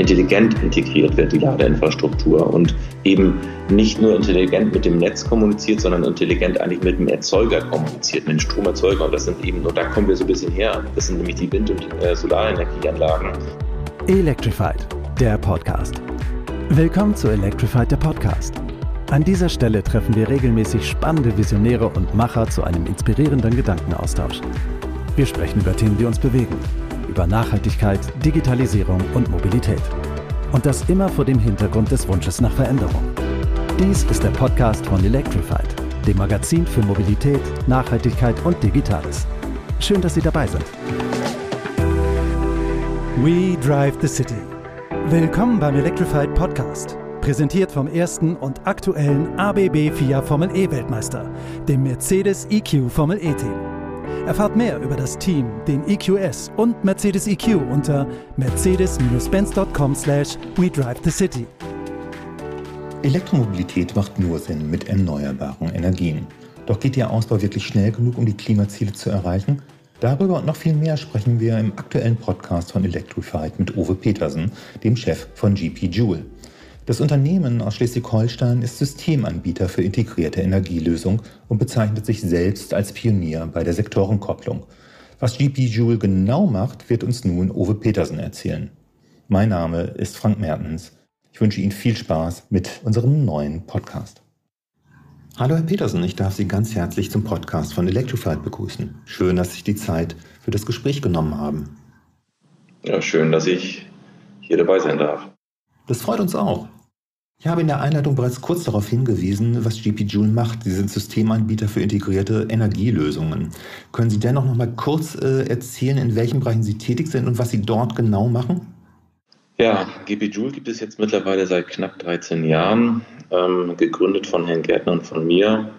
intelligent integriert wird, die Ladeinfrastruktur und eben nicht nur intelligent mit dem Netz kommuniziert, sondern intelligent eigentlich mit dem Erzeuger kommuniziert, mit dem Stromerzeuger. Und das sind eben, und da kommen wir so ein bisschen her, das sind nämlich die Wind- und äh, Solarenergieanlagen. Electrified, der Podcast. Willkommen zu Electrified, der Podcast. An dieser Stelle treffen wir regelmäßig spannende Visionäre und Macher zu einem inspirierenden Gedankenaustausch. Wir sprechen über Themen, die uns bewegen über Nachhaltigkeit, Digitalisierung und Mobilität. Und das immer vor dem Hintergrund des Wunsches nach Veränderung. Dies ist der Podcast von Electrified, dem Magazin für Mobilität, Nachhaltigkeit und Digitales. Schön, dass Sie dabei sind. We Drive the City. Willkommen beim Electrified Podcast. Präsentiert vom ersten und aktuellen ABB FIA Formel E Weltmeister, dem Mercedes EQ Formel E Team. Erfahrt mehr über das Team, den EQS und Mercedes EQ unter mercedes-benz.com slash we drive the city. Elektromobilität macht nur Sinn mit erneuerbaren Energien. Doch geht der Ausbau wirklich schnell genug, um die Klimaziele zu erreichen? Darüber und noch viel mehr sprechen wir im aktuellen Podcast von Electrified mit Uwe Petersen, dem Chef von GP Joule. Das Unternehmen aus Schleswig-Holstein ist Systemanbieter für integrierte Energielösung und bezeichnet sich selbst als Pionier bei der Sektorenkopplung. Was GP Joule genau macht, wird uns nun Uwe Petersen erzählen. Mein Name ist Frank Mertens. Ich wünsche Ihnen viel Spaß mit unserem neuen Podcast. Hallo Herr Petersen, ich darf Sie ganz herzlich zum Podcast von Electrified begrüßen. Schön, dass Sie sich die Zeit für das Gespräch genommen haben. Ja, schön, dass ich hier dabei sein darf. Das freut uns auch. Ich habe in der Einleitung bereits kurz darauf hingewiesen, was GP Joule macht. Sie sind Systemanbieter für integrierte Energielösungen. Können Sie dennoch noch mal kurz äh, erzählen, in welchen Bereichen Sie tätig sind und was Sie dort genau machen? Ja, GP Joule gibt es jetzt mittlerweile seit knapp 13 Jahren, ähm, gegründet von Herrn Gärtner und von mir.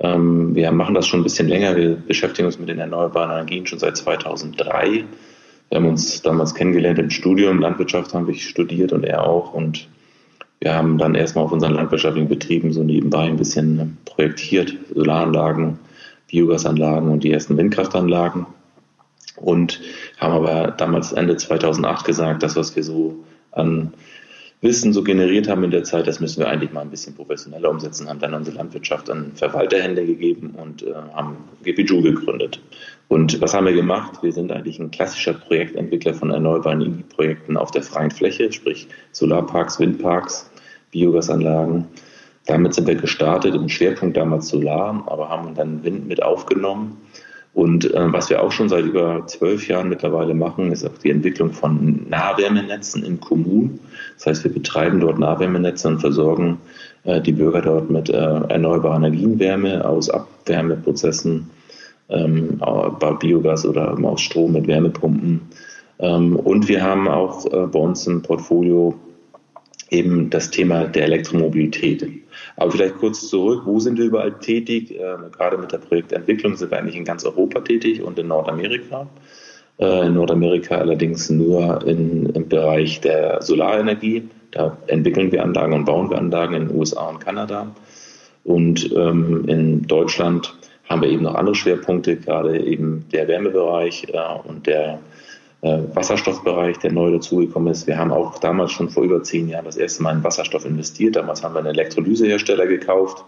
Ähm, wir machen das schon ein bisschen länger. Wir beschäftigen uns mit den erneuerbaren Energien schon seit 2003. Wir haben uns damals kennengelernt im Studium. Landwirtschaft haben wir studiert und er auch. Und wir haben dann erstmal auf unseren landwirtschaftlichen Betrieben so nebenbei ein bisschen projektiert, Solaranlagen, Biogasanlagen und die ersten Windkraftanlagen. Und haben aber damals Ende 2008 gesagt, das, was wir so an Wissen so generiert haben in der Zeit, das müssen wir eigentlich mal ein bisschen professioneller umsetzen, haben dann unsere Landwirtschaft an Verwalterhände gegeben und äh, haben GPJU gegründet. Und was haben wir gemacht? Wir sind eigentlich ein klassischer Projektentwickler von erneuerbaren Energieprojekten auf der freien Fläche, sprich Solarparks, Windparks, Biogasanlagen. Damit sind wir gestartet, im Schwerpunkt damals Solar, aber haben dann Wind mit aufgenommen. Und äh, was wir auch schon seit über zwölf Jahren mittlerweile machen, ist auch die Entwicklung von Nahwärmenetzen in Kommunen. Das heißt, wir betreiben dort Nahwärmenetze und versorgen äh, die Bürger dort mit äh, erneuerbarer Energienwärme aus Abwärmeprozessen, ähm, bei Biogas oder aus Strom mit Wärmepumpen. Ähm, und wir haben auch äh, bei uns im Portfolio eben das Thema der Elektromobilität. Aber vielleicht kurz zurück, wo sind wir überall tätig? Äh, gerade mit der Projektentwicklung sind wir eigentlich in ganz Europa tätig und in Nordamerika. Äh, in Nordamerika allerdings nur in, im Bereich der Solarenergie. Da entwickeln wir Anlagen und bauen wir Anlagen in den USA und Kanada. Und ähm, in Deutschland haben wir eben noch andere Schwerpunkte, gerade eben der Wärmebereich äh, und der Wasserstoffbereich, der neu dazugekommen ist. Wir haben auch damals schon vor über zehn Jahren das erste Mal in Wasserstoff investiert. Damals haben wir einen Elektrolysehersteller gekauft,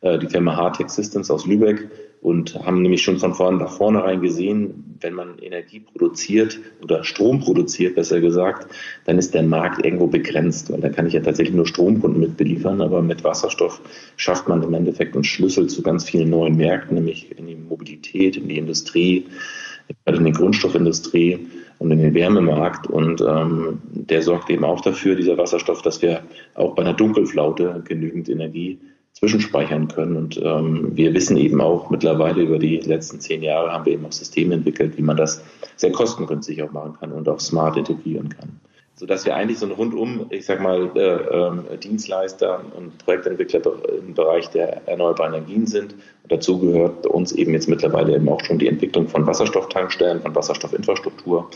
äh, die Firma Hartec Systems aus Lübeck und haben nämlich schon von vorn nach vornherein gesehen, wenn man Energie produziert oder Strom produziert, besser gesagt, dann ist der Markt irgendwo begrenzt, weil da kann ich ja tatsächlich nur Stromkunden mit beliefern, aber mit Wasserstoff schafft man im Endeffekt einen Schlüssel zu ganz vielen neuen Märkten, nämlich in die Mobilität, in die Industrie, in die Grundstoffindustrie und in den Wärmemarkt. Und ähm, der sorgt eben auch dafür, dieser Wasserstoff, dass wir auch bei einer Dunkelflaute genügend Energie zwischenspeichern können. Und ähm, wir wissen eben auch mittlerweile über die letzten zehn Jahre haben wir eben auch Systeme entwickelt, wie man das sehr kostengünstig auch machen kann und auch smart integrieren kann sodass wir eigentlich so ein rundum, ich sag mal, äh, äh, Dienstleister und Projektentwickler im Bereich der erneuerbaren Energien sind. Und dazu gehört uns eben jetzt mittlerweile eben auch schon die Entwicklung von Wasserstofftankstellen, von Wasserstoffinfrastruktur,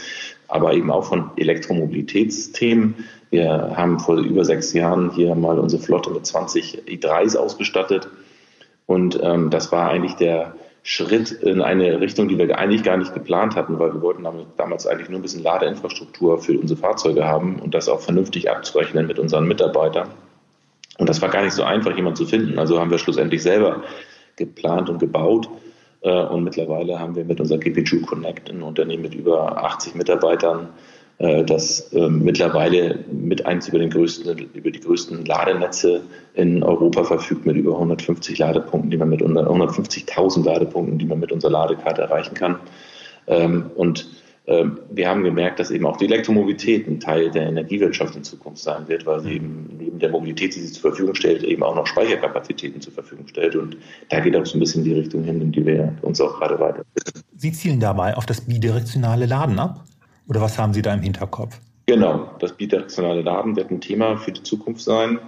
aber eben auch von Elektromobilitätsthemen. Wir haben vor über sechs Jahren hier mal unsere Flotte mit 20 i3s ausgestattet. Und ähm, das war eigentlich der Schritt in eine Richtung, die wir eigentlich gar nicht geplant hatten, weil wir wollten damals eigentlich nur ein bisschen Ladeinfrastruktur für unsere Fahrzeuge haben und das auch vernünftig abzurechnen mit unseren Mitarbeitern. Und das war gar nicht so einfach, jemanden zu finden. Also haben wir schlussendlich selber geplant und gebaut. Äh, und mittlerweile haben wir mit unserer GPG Connect ein Unternehmen mit über 80 Mitarbeitern das ähm, mittlerweile mit eins über, den größten, über die größten Ladenetze in Europa verfügt, mit über 150 Ladepunkten, die man mit 150.000 Ladepunkten, die man mit unserer Ladekarte erreichen kann. Ähm, und ähm, wir haben gemerkt, dass eben auch die Elektromobilität ein Teil der Energiewirtschaft in Zukunft sein wird, weil sie eben neben der Mobilität, die sie zur Verfügung stellt, eben auch noch Speicherkapazitäten zur Verfügung stellt. Und da geht auch so ein bisschen die Richtung hin, in die wir uns auch gerade weiter. Sie zielen dabei auf das bidirektionale Laden ab? Oder was haben Sie da im Hinterkopf? Genau, das bidirektionale Laden wird ein Thema für die Zukunft sein.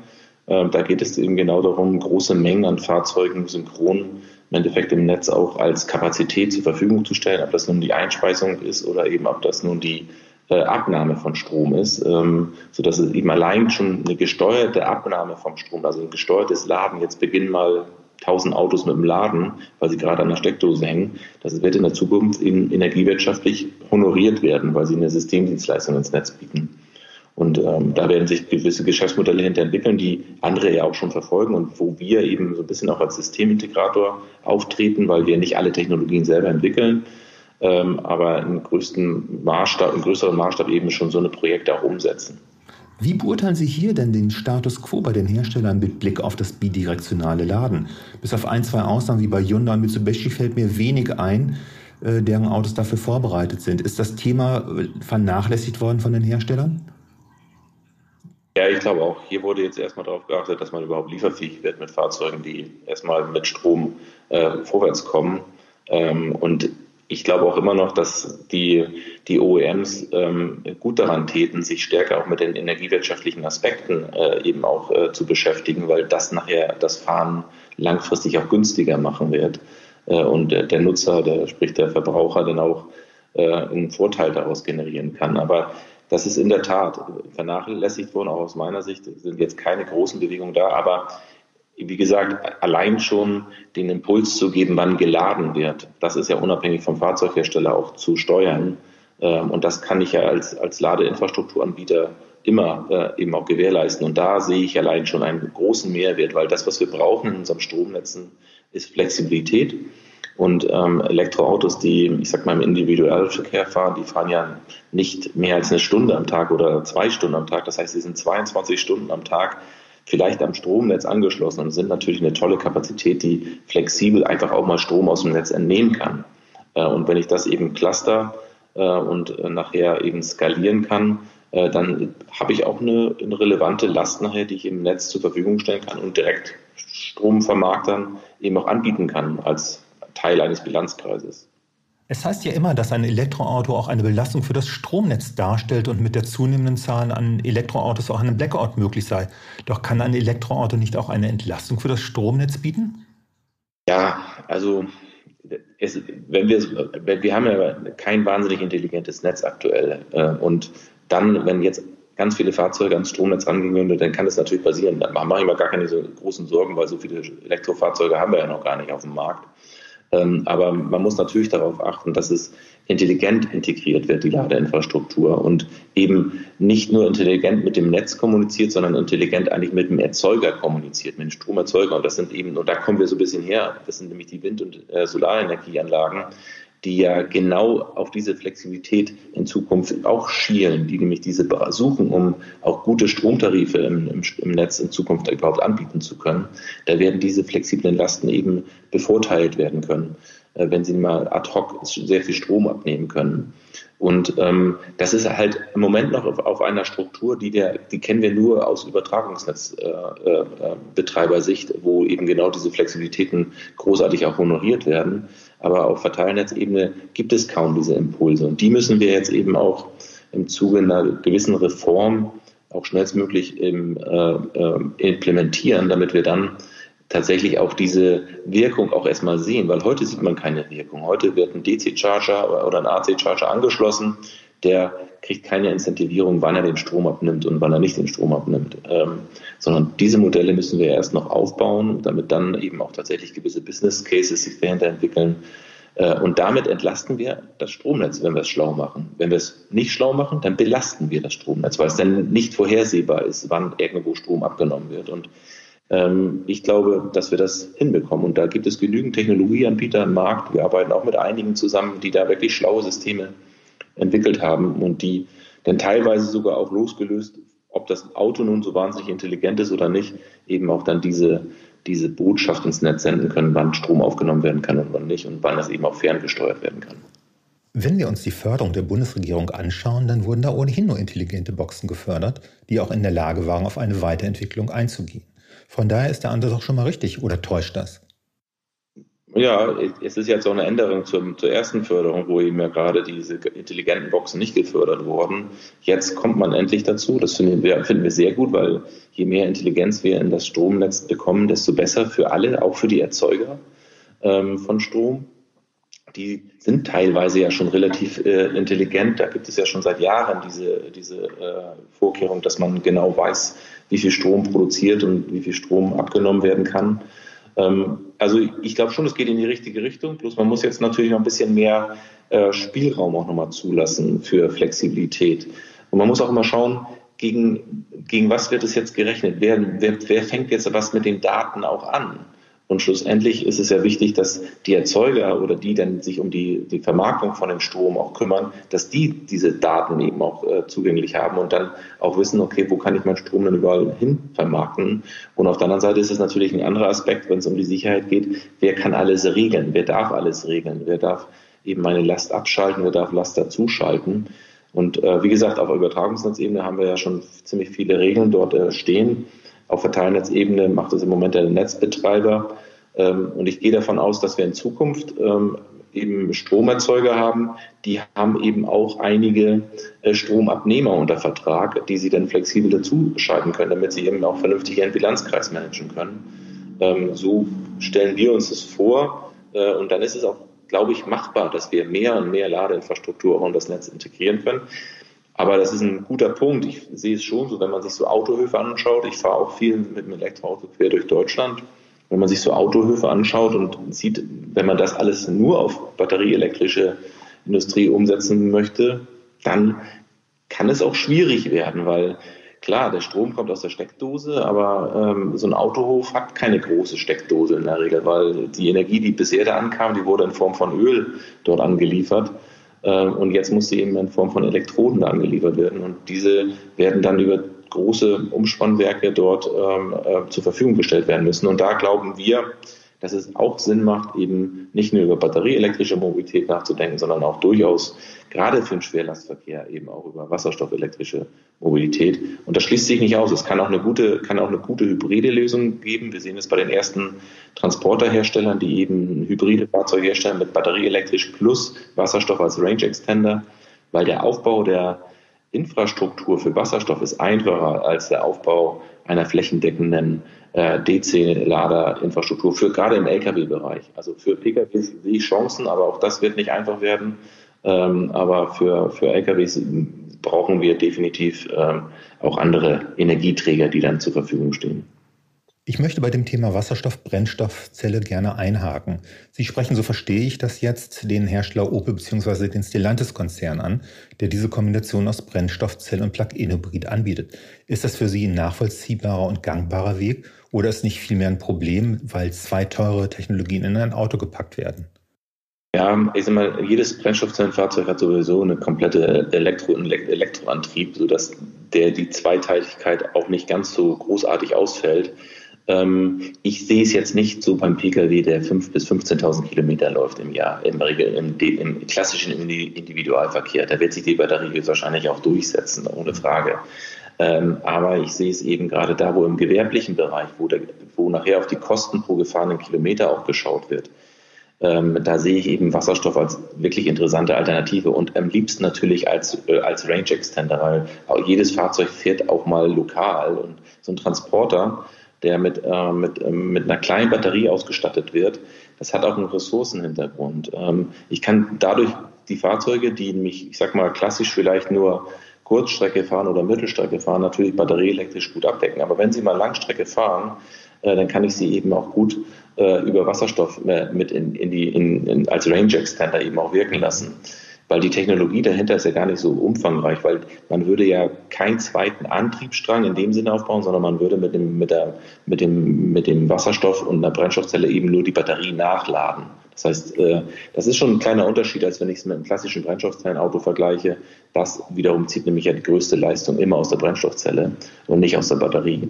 Ähm, da geht es eben genau darum, große Mengen an Fahrzeugen synchron im Endeffekt im Netz auch als Kapazität zur Verfügung zu stellen, ob das nun die Einspeisung ist oder eben ob das nun die äh, Abnahme von Strom ist, ähm, sodass es eben allein schon eine gesteuerte Abnahme vom Strom, also ein gesteuertes Laden, jetzt beginnen mal 1000 Autos mit dem Laden, weil sie gerade an der Steckdose hängen. Das wird in der Zukunft in energiewirtschaftlich honoriert werden, weil sie eine Systemdienstleistung ins Netz bieten. Und ähm, da werden sich gewisse Geschäftsmodelle hinter entwickeln, die andere ja auch schon verfolgen und wo wir eben so ein bisschen auch als Systemintegrator auftreten, weil wir nicht alle Technologien selber entwickeln, ähm, aber im größten Maßstab, im größeren Maßstab eben schon so eine Projekte auch umsetzen. Wie beurteilen Sie hier denn den Status quo bei den Herstellern mit Blick auf das bidirektionale Laden? Bis auf ein, zwei Ausnahmen wie bei Hyundai und Mitsubishi fällt mir wenig ein, äh, deren Autos dafür vorbereitet sind. Ist das Thema äh, vernachlässigt worden von den Herstellern? Ja, ich glaube auch. Hier wurde jetzt erstmal darauf geachtet, dass man überhaupt lieferfähig wird mit Fahrzeugen, die erstmal mit Strom äh, vorwärts kommen. Ähm, und ich glaube auch immer noch, dass die, die OEMs ähm, gut daran täten, sich stärker auch mit den energiewirtschaftlichen Aspekten äh, eben auch äh, zu beschäftigen, weil das nachher das Fahren langfristig auch günstiger machen wird äh, und der, Nutzer, der sprich der Verbraucher, dann auch äh, einen Vorteil daraus generieren kann. Aber das ist in der Tat vernachlässigt worden, auch aus meiner Sicht sind jetzt keine großen Bewegungen da, aber wie gesagt, allein schon den Impuls zu geben, wann geladen wird, das ist ja unabhängig vom Fahrzeughersteller auch zu steuern. Ähm, und das kann ich ja als, als Ladeinfrastrukturanbieter immer äh, eben auch gewährleisten. Und da sehe ich allein schon einen großen Mehrwert, weil das, was wir brauchen in unserem Stromnetzen, ist Flexibilität. Und ähm, Elektroautos, die, ich sag mal, im Individualverkehr fahren, die fahren ja nicht mehr als eine Stunde am Tag oder zwei Stunden am Tag. Das heißt, sie sind 22 Stunden am Tag vielleicht am Stromnetz angeschlossen und sind natürlich eine tolle Kapazität, die flexibel einfach auch mal Strom aus dem Netz entnehmen kann. Äh, und wenn ich das eben cluster äh, und äh, nachher eben skalieren kann, dann habe ich auch eine, eine relevante Last nachher, die ich im Netz zur Verfügung stellen kann und direkt Stromvermarktern eben auch anbieten kann als Teil eines Bilanzkreises. Es heißt ja immer, dass ein Elektroauto auch eine Belastung für das Stromnetz darstellt und mit der zunehmenden Zahl an Elektroautos auch ein Blackout möglich sei. Doch kann ein Elektroauto nicht auch eine Entlastung für das Stromnetz bieten? Ja, also es, wenn wir, wir haben ja kein wahnsinnig intelligentes Netz aktuell. Äh, und dann, wenn jetzt ganz viele Fahrzeuge ans Stromnetz rangehen dann kann das natürlich passieren. Da mache ich mir gar keine so großen Sorgen, weil so viele Elektrofahrzeuge haben wir ja noch gar nicht auf dem Markt. Ähm, aber man muss natürlich darauf achten, dass es intelligent integriert wird, die Ladeinfrastruktur und eben nicht nur intelligent mit dem Netz kommuniziert, sondern intelligent eigentlich mit dem Erzeuger kommuniziert, mit dem Stromerzeuger. Und das sind eben, und da kommen wir so ein bisschen her, das sind nämlich die Wind- und äh, Solarenergieanlagen, die ja genau auf diese Flexibilität in Zukunft auch schielen, die nämlich diese suchen, um auch gute Stromtarife im, im, im, Netz in Zukunft überhaupt anbieten zu können. Da werden diese flexiblen Lasten eben bevorteilt werden können, äh, wenn sie mal ad hoc sehr viel Strom abnehmen können. Und ähm, das ist halt im Moment noch auf, auf einer Struktur, die, der, die kennen wir nur aus Übertragungsnetzbetreibersicht, äh, äh, wo eben genau diese Flexibilitäten großartig auch honoriert werden. Aber auf Verteilnetzebene gibt es kaum diese Impulse. Und die müssen wir jetzt eben auch im Zuge einer gewissen Reform auch schnellstmöglich im, äh, äh, implementieren, damit wir dann tatsächlich auch diese Wirkung auch erstmal sehen, weil heute sieht man keine Wirkung. Heute wird ein DC-Charger oder ein AC-Charger angeschlossen, der kriegt keine Incentivierung, wann er den Strom abnimmt und wann er nicht den Strom abnimmt, ähm, sondern diese Modelle müssen wir erst noch aufbauen, damit dann eben auch tatsächlich gewisse Business Cases sich dahinter entwickeln. Äh, und damit entlasten wir das Stromnetz, wenn wir es schlau machen. Wenn wir es nicht schlau machen, dann belasten wir das Stromnetz, weil es dann nicht vorhersehbar ist, wann irgendwo Strom abgenommen wird. Und ähm, ich glaube, dass wir das hinbekommen. Und da gibt es genügend Technologieanbieter im Markt. Wir arbeiten auch mit einigen zusammen, die da wirklich schlaue Systeme entwickelt haben und die dann teilweise sogar auch losgelöst, ob das Auto nun so wahnsinnig intelligent ist oder nicht, eben auch dann diese, diese Botschaft ins Netz senden können, wann Strom aufgenommen werden kann und wann nicht und wann das eben auch ferngesteuert werden kann. Wenn wir uns die Förderung der Bundesregierung anschauen, dann wurden da ohnehin nur intelligente Boxen gefördert, die auch in der Lage waren, auf eine Weiterentwicklung einzugehen. Von daher ist der Ansatz auch schon mal richtig oder täuscht das? Ja, es ist jetzt auch eine Änderung zum, zur ersten Förderung, wo eben ja gerade diese intelligenten Boxen nicht gefördert wurden. Jetzt kommt man endlich dazu. Das finden wir, finden wir sehr gut, weil je mehr Intelligenz wir in das Stromnetz bekommen, desto besser für alle, auch für die Erzeuger ähm, von Strom. Die sind teilweise ja schon relativ äh, intelligent. Da gibt es ja schon seit Jahren diese, diese äh, Vorkehrung, dass man genau weiß, wie viel Strom produziert und wie viel Strom abgenommen werden kann. Ähm, also ich glaube schon, es geht in die richtige Richtung. Bloß man muss jetzt natürlich noch ein bisschen mehr äh, Spielraum auch nochmal zulassen für Flexibilität. Und man muss auch immer schauen, gegen, gegen was wird es jetzt gerechnet? Wer, wer, wer fängt jetzt was mit den Daten auch an? Und schlussendlich ist es ja wichtig, dass die Erzeuger oder die dann sich um die, die Vermarktung von dem Strom auch kümmern, dass die diese Daten eben auch äh, zugänglich haben und dann auch wissen, okay, wo kann ich meinen Strom denn überall hin vermarkten? Und auf der anderen Seite ist es natürlich ein anderer Aspekt, wenn es um die Sicherheit geht, wer kann alles regeln? Wer darf alles regeln? Wer darf eben meine Last abschalten? Wer darf Last dazuschalten? Und äh, wie gesagt, auf Übertragungsnetzebene haben wir ja schon ziemlich viele Regeln dort äh, stehen. Auf Verteilnetzebene macht es im Moment der Netzbetreiber. Ähm, und ich gehe davon aus, dass wir in Zukunft ähm, eben Stromerzeuger haben, die haben eben auch einige äh, Stromabnehmer unter Vertrag, die sie dann flexibel dazuschalten können, damit sie eben auch vernünftig ihren Bilanzkreis managen können. Ähm, so stellen wir uns das vor. Äh, und dann ist es auch, glaube ich, machbar, dass wir mehr und mehr Ladeinfrastruktur auch in das Netz integrieren können. Aber das ist ein guter Punkt. Ich sehe es schon so, wenn man sich so Autohöfe anschaut. Ich fahre auch viel mit dem Elektroauto quer durch Deutschland. Wenn man sich so Autohöfe anschaut und sieht, wenn man das alles nur auf batterieelektrische Industrie umsetzen möchte, dann kann es auch schwierig werden, weil klar, der Strom kommt aus der Steckdose, aber ähm, so ein Autohof hat keine große Steckdose in der Regel, weil die Energie, die bisher da ankam, die wurde in Form von Öl dort angeliefert. Ähm, und jetzt muss sie eben in Form von Elektroden angeliefert werden. Und diese werden dann über große Umspannwerke dort ähm, äh, zur Verfügung gestellt werden müssen. Und da glauben wir, dass es auch Sinn macht, eben nicht nur über batterieelektrische Mobilität nachzudenken, sondern auch durchaus gerade für den Schwerlastverkehr eben auch über wasserstoffelektrische Mobilität. Und das schließt sich nicht aus. Es kann auch eine gute, kann auch eine gute hybride Lösung geben. Wir sehen es bei den ersten Transporterherstellern, die eben hybride Fahrzeuge herstellen mit batterieelektrisch plus Wasserstoff als Range Extender, weil der Aufbau der Infrastruktur für Wasserstoff ist einfacher als der Aufbau einer flächendeckenden äh, DC-Laderinfrastruktur für gerade im Lkw-Bereich. Also für PKWs sehe ich Chancen, aber auch das wird nicht einfach werden. Ähm, aber für, für LKWs brauchen wir definitiv ähm, auch andere Energieträger, die dann zur Verfügung stehen. Ich möchte bei dem Thema Wasserstoff-Brennstoffzelle gerne einhaken. Sie sprechen, so verstehe ich das jetzt, den Hersteller Opel bzw. den Stellantis-Konzern an, der diese Kombination aus Brennstoffzelle und Plug-in-Hybrid anbietet. Ist das für Sie ein nachvollziehbarer und gangbarer Weg oder ist nicht vielmehr ein Problem, weil zwei teure Technologien in ein Auto gepackt werden? Ja, ich sag mal, jedes Brennstoffzellenfahrzeug hat sowieso eine komplette Elektro Elektroantrieb, sodass der die Zweiteiligkeit auch nicht ganz so großartig ausfällt. Ähm, ich sehe es jetzt nicht so beim Pkw, der 5.000 bis 15.000 Kilometer läuft im Jahr, im, im, im, klassischen Individualverkehr. Da wird sich die Batterie wahrscheinlich auch durchsetzen, ohne Frage. Ähm, aber ich sehe es eben gerade da, wo im gewerblichen Bereich, wo, der, wo nachher auf die Kosten pro gefahrenen Kilometer auch geschaut wird. Ähm, da sehe ich eben Wasserstoff als wirklich interessante Alternative und am liebsten natürlich als, äh, als Range Extender, weil jedes Fahrzeug fährt auch mal lokal und so ein Transporter der mit, äh, mit, äh, mit einer kleinen Batterie ausgestattet wird, das hat auch einen Ressourcenhintergrund. Ähm, ich kann dadurch die Fahrzeuge, die mich, ich sag mal, klassisch vielleicht nur Kurzstrecke fahren oder Mittelstrecke fahren, natürlich batterieelektrisch gut abdecken. Aber wenn sie mal Langstrecke fahren, äh, dann kann ich sie eben auch gut äh, über Wasserstoff äh, mit in, in die, in, in, als Range Extender eben auch wirken lassen. Weil die Technologie dahinter ist ja gar nicht so umfangreich, weil man würde ja keinen zweiten Antriebsstrang in dem Sinne aufbauen, sondern man würde mit dem, mit der, mit dem, mit dem Wasserstoff und einer Brennstoffzelle eben nur die Batterie nachladen. Das heißt, äh, das ist schon ein kleiner Unterschied, als wenn ich es mit einem klassischen Brennstoffzellenauto vergleiche. Das wiederum zieht nämlich ja die größte Leistung immer aus der Brennstoffzelle und nicht aus der Batterie.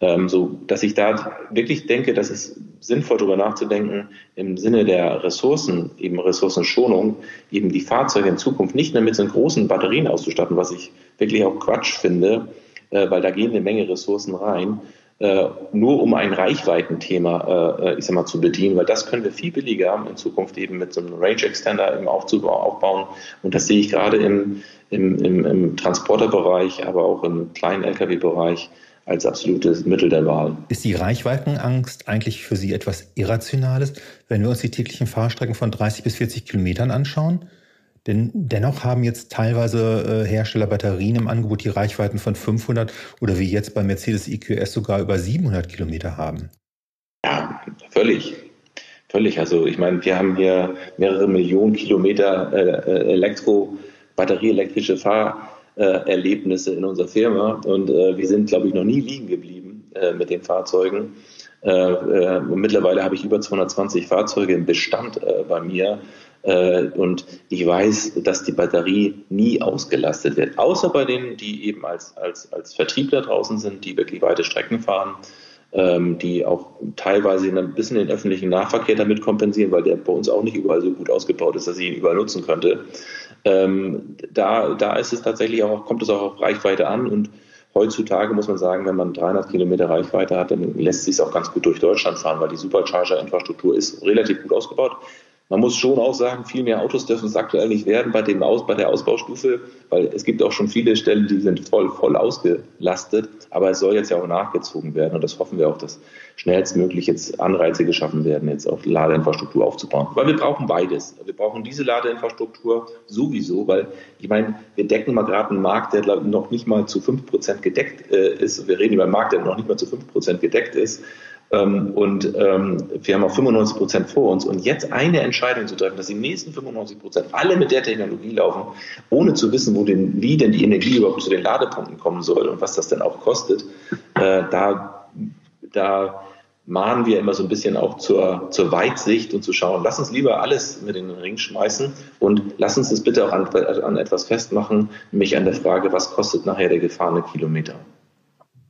Ähm, so, dass ich da wirklich denke, dass es sinnvoll darüber nachzudenken, im Sinne der Ressourcen, eben Ressourcenschonung, eben die Fahrzeuge in Zukunft nicht mehr mit so großen Batterien auszustatten, was ich wirklich auch Quatsch finde, äh, weil da gehen eine Menge Ressourcen rein, äh, nur um ein Reichweitenthema, äh, ich sag mal, zu bedienen, weil das können wir viel billiger in Zukunft eben mit so einem Range Extender eben aufbauen. Und das sehe ich gerade im, im, im, im Transporterbereich, aber auch im kleinen Lkw-Bereich als absolutes Mittel der Wahl. Ist die Reichweitenangst eigentlich für Sie etwas Irrationales, wenn wir uns die täglichen Fahrstrecken von 30 bis 40 Kilometern anschauen? Denn dennoch haben jetzt teilweise äh, Hersteller Batterien im Angebot, die Reichweiten von 500 oder wie jetzt bei Mercedes EQS sogar über 700 Kilometer haben. Ja, völlig. Völlig. Also ich meine, wir haben hier mehrere Millionen Kilometer äh, äh Elektro, batterieelektrische Fahrerlebnisse in unserer Firma und äh, wir sind, glaube ich, noch nie liegen geblieben äh, mit den Fahrzeugen. Äh, äh, mittlerweile habe ich über 220 Fahrzeuge im Bestand äh, bei mir äh, und ich weiß, dass die Batterie nie ausgelastet wird, außer bei denen, die eben als, als, als Vertriebler draußen sind, die wirklich weite Strecken fahren, ähm, die auch teilweise ein bisschen den öffentlichen Nahverkehr damit kompensieren, weil der bei uns auch nicht überall so gut ausgebaut ist, dass ich ihn überall nutzen könnte. Ähm, da, da ist es tatsächlich auch, kommt es auch auf Reichweite an und Heutzutage muss man sagen, wenn man 300 Kilometer Reichweite hat, dann lässt sich es auch ganz gut durch Deutschland fahren, weil die Supercharger-Infrastruktur ist relativ gut ausgebaut. Man muss schon auch sagen, viel mehr Autos dürfen es aktuell nicht werden bei, dem Aus, bei der Ausbaustufe, weil es gibt auch schon viele Stellen, die sind voll, voll ausgelastet. Aber es soll jetzt ja auch nachgezogen werden und das hoffen wir auch, dass schnellstmöglich jetzt Anreize geschaffen werden, jetzt auch Ladeinfrastruktur aufzubauen. Weil wir brauchen beides. Wir brauchen diese Ladeinfrastruktur sowieso, weil ich meine, wir decken mal gerade einen Markt, der noch nicht mal zu 5 Prozent gedeckt äh, ist. Wir reden über einen Markt, der noch nicht mal zu 5 Prozent gedeckt ist. Ähm, und ähm, wir haben auch 95 Prozent vor uns. Und jetzt eine Entscheidung zu treffen, dass die nächsten 95 Prozent alle mit der Technologie laufen, ohne zu wissen, wo denn, wie denn die Energie überhaupt zu den Ladepunkten kommen soll und was das denn auch kostet, äh, da, da mahnen wir immer so ein bisschen auch zur, zur Weitsicht und zu schauen, lass uns lieber alles mit in den Ring schmeißen und lass uns das bitte auch an, an etwas festmachen, nämlich an der Frage, was kostet nachher der gefahrene Kilometer.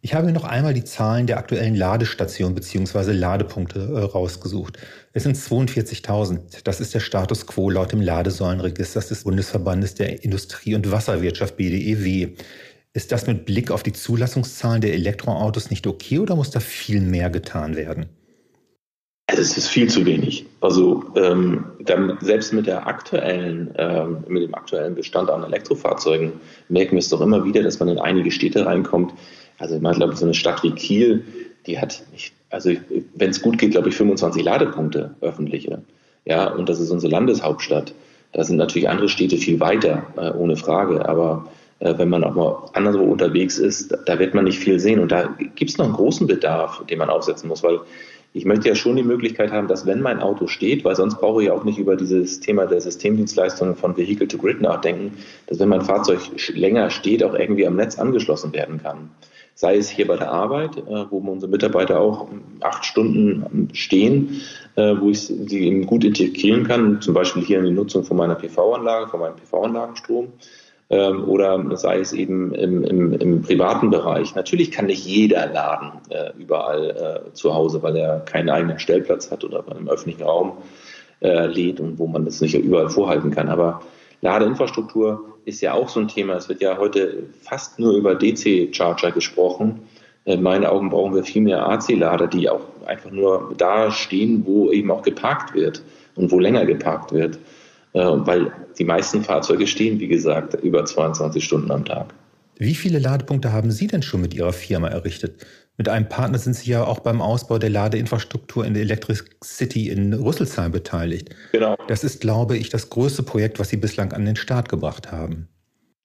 Ich habe mir noch einmal die Zahlen der aktuellen Ladestationen bzw. Ladepunkte äh, rausgesucht. Es sind 42.000. Das ist der Status quo laut dem Ladesäulenregister des Bundesverbandes der Industrie- und Wasserwirtschaft BDEW. Ist das mit Blick auf die Zulassungszahlen der Elektroautos nicht okay oder muss da viel mehr getan werden? Es ist viel zu wenig. Also ähm, dann, selbst mit der aktuellen, ähm, mit dem aktuellen Bestand an Elektrofahrzeugen merken wir es doch immer wieder, dass man in einige Städte reinkommt, also ich glaube, so eine Stadt wie Kiel, die hat, nicht, also wenn es gut geht, glaube ich, 25 Ladepunkte öffentliche. Ja, und das ist unsere Landeshauptstadt. Da sind natürlich andere Städte viel weiter, äh, ohne Frage. Aber äh, wenn man auch mal anderswo unterwegs ist, da, da wird man nicht viel sehen. Und da gibt es noch einen großen Bedarf, den man aufsetzen muss, weil ich möchte ja schon die Möglichkeit haben, dass wenn mein Auto steht, weil sonst brauche ich ja auch nicht über dieses Thema der Systemdienstleistungen von Vehicle to Grid nachdenken, dass wenn mein Fahrzeug länger steht, auch irgendwie am Netz angeschlossen werden kann sei es hier bei der Arbeit, äh, wo unsere Mitarbeiter auch acht Stunden stehen, äh, wo ich sie eben gut integrieren kann, zum Beispiel hier in die Nutzung von meiner PV-Anlage, von meinem PV-Anlagenstrom. Ähm, oder sei es eben im, im, im, privaten Bereich. Natürlich kann nicht jeder laden äh, überall äh, zu Hause, weil er keinen eigenen Stellplatz hat oder einem öffentlichen Raum äh, lädt und wo man das nicht überall vorhalten kann. Aber Ladeinfrastruktur ist ja auch so ein Thema. Es wird ja heute fast nur über DC-Charger gesprochen. In meinen Augen brauchen wir viel mehr AC-Lader, die auch einfach nur da stehen, wo eben auch geparkt wird und wo länger geparkt wird. Äh, weil die meisten Fahrzeuge stehen, wie gesagt, über 22 Stunden am Tag. Wie viele Ladepunkte haben Sie denn schon mit Ihrer Firma errichtet? Mit einem Partner sind Sie ja auch beim Ausbau der Ladeinfrastruktur in der Electric City in Rüsselsheim beteiligt. Genau. Das ist, glaube ich, das größte Projekt, was Sie bislang an den Start gebracht haben.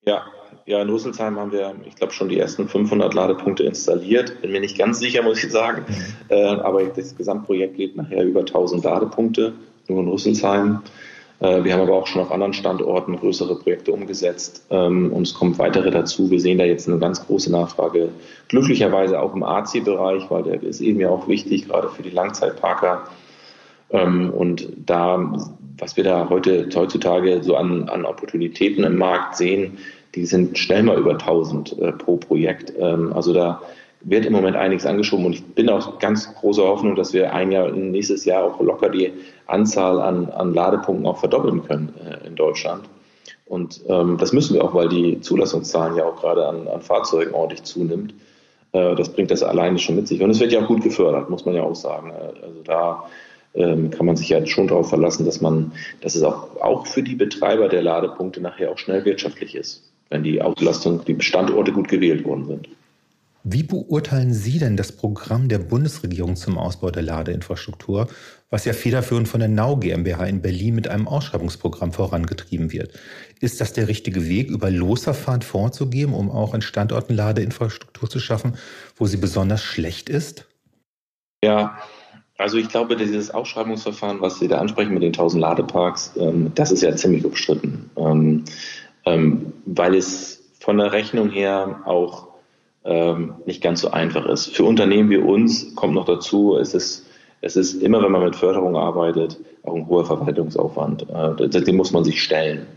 Ja, ja, in Rüsselsheim haben wir, ich glaube, schon die ersten 500 Ladepunkte installiert. Bin mir nicht ganz sicher, muss ich sagen. Mhm. Äh, aber das Gesamtprojekt geht nachher über 1000 Ladepunkte, nur in Rüsselsheim. Äh, wir haben aber auch schon auf anderen Standorten größere Projekte umgesetzt ähm, und es kommen weitere dazu. Wir sehen da jetzt eine ganz große Nachfrage, glücklicherweise auch im AC-Bereich, weil der ist eben ja auch wichtig, gerade für die Langzeitparker. Ähm, und da, was wir da heute heutzutage so an, an Opportunitäten im Markt sehen, die sind schnell mal über 1000 äh, pro Projekt. Ähm, also da wird im Moment einiges angeschoben und ich bin auch ganz großer Hoffnung, dass wir ein Jahr, nächstes Jahr auch locker die Anzahl an, an Ladepunkten auch verdoppeln können äh, in Deutschland. Und ähm, das müssen wir auch, weil die Zulassungszahlen ja auch gerade an, an Fahrzeugen ordentlich zunimmt. Äh, das bringt das alleine schon mit sich. Und es wird ja auch gut gefördert, muss man ja auch sagen. Äh, also da ähm, kann man sich ja schon darauf verlassen, dass man, dass es auch, auch für die Betreiber der Ladepunkte nachher auch schnell wirtschaftlich ist, wenn die Auslastung, die Standorte gut gewählt worden sind. Wie beurteilen Sie denn das Programm der Bundesregierung zum Ausbau der Ladeinfrastruktur, was ja federführend von der Nau GmbH in Berlin mit einem Ausschreibungsprogramm vorangetrieben wird? Ist das der richtige Weg, über Losverfahren vorzugeben, um auch in Standorten Ladeinfrastruktur zu schaffen, wo sie besonders schlecht ist? Ja, also ich glaube, dieses Ausschreibungsverfahren, was Sie da ansprechen mit den 1000 Ladeparks, ähm, das ist ja ziemlich umstritten, ähm, ähm, weil es von der Rechnung her auch ähm, nicht ganz so einfach ist. Für Unternehmen wie uns kommt noch dazu, es ist, es ist immer, wenn man mit Förderung arbeitet, auch ein hoher Verwaltungsaufwand. Äh, dem muss man sich stellen.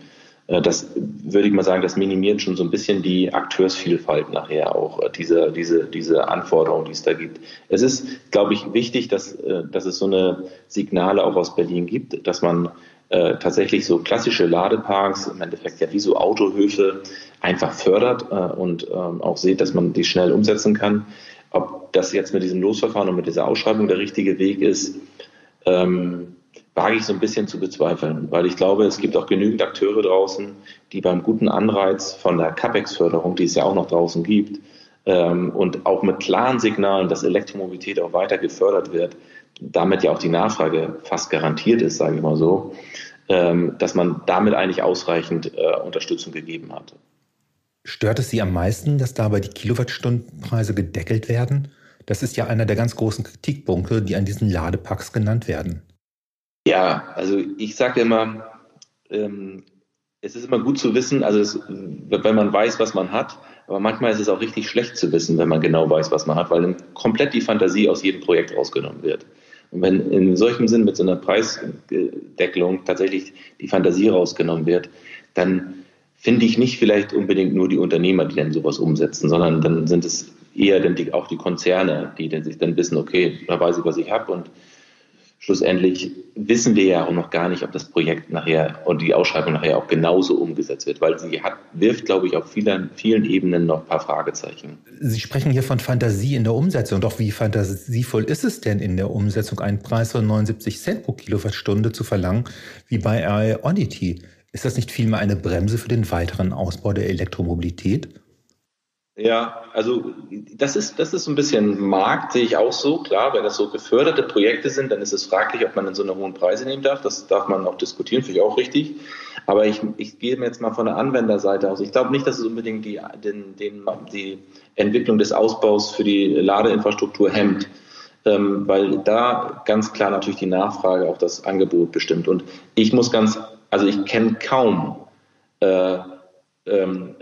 Äh, das würde ich mal sagen, das minimiert schon so ein bisschen die Akteursvielfalt nachher auch, äh, diese, diese, diese Anforderungen, die es da gibt. Es ist, glaube ich, wichtig, dass, äh, dass es so eine Signale auch aus Berlin gibt, dass man äh, tatsächlich so klassische Ladeparks, im Endeffekt ja wie so Autohöfe, einfach fördert äh, und ähm, auch sieht, dass man die schnell umsetzen kann. Ob das jetzt mit diesem Losverfahren und mit dieser Ausschreibung der richtige Weg ist, ähm, wage ich so ein bisschen zu bezweifeln, weil ich glaube, es gibt auch genügend Akteure draußen, die beim guten Anreiz von der CAPEX-Förderung, die es ja auch noch draußen gibt, ähm, und auch mit klaren Signalen, dass Elektromobilität auch weiter gefördert wird, damit ja auch die Nachfrage fast garantiert ist, sage ich mal so, dass man damit eigentlich ausreichend äh, Unterstützung gegeben hat. Stört es Sie am meisten, dass dabei die Kilowattstundenpreise gedeckelt werden? Das ist ja einer der ganz großen Kritikpunkte, die an diesen Ladepacks genannt werden. Ja, also ich sage immer, ähm, es ist immer gut zu wissen, also es, wenn man weiß, was man hat, aber manchmal ist es auch richtig schlecht zu wissen, wenn man genau weiß, was man hat, weil dann komplett die Fantasie aus jedem Projekt rausgenommen wird. Und wenn in solchem Sinn mit so einer Preisdeckelung tatsächlich die Fantasie rausgenommen wird, dann finde ich nicht vielleicht unbedingt nur die Unternehmer, die dann sowas umsetzen, sondern dann sind es eher dann die, auch die Konzerne, die dann sich dann wissen, okay, da weiß ich, was ich habe und schlussendlich wissen wir ja auch noch gar nicht, ob das Projekt nachher und die Ausschreibung nachher auch genauso umgesetzt wird, weil sie hat, wirft, glaube ich, auf vielen, vielen Ebenen noch ein paar Fragezeichen. Sie sprechen hier von Fantasie in der Umsetzung. Doch wie fantasievoll ist es denn in der Umsetzung, einen Preis von 79 Cent pro Kilowattstunde zu verlangen, wie bei Ionity? Ist das nicht vielmehr eine Bremse für den weiteren Ausbau der Elektromobilität? Ja, also das ist, das ist ein bisschen Markt, sehe ich auch so. Klar, wenn das so geförderte Projekte sind, dann ist es fraglich, ob man dann so eine hohen Preise nehmen darf. Das darf man auch diskutieren, finde ich auch richtig. Aber ich, ich gehe mir jetzt mal von der Anwenderseite aus. Ich glaube nicht, dass es unbedingt die, den, den, die Entwicklung des Ausbaus für die Ladeinfrastruktur hemmt. Ähm, weil da ganz klar natürlich die Nachfrage auch das Angebot bestimmt. Und ich muss ganz also ich kenne kaum äh, ähm,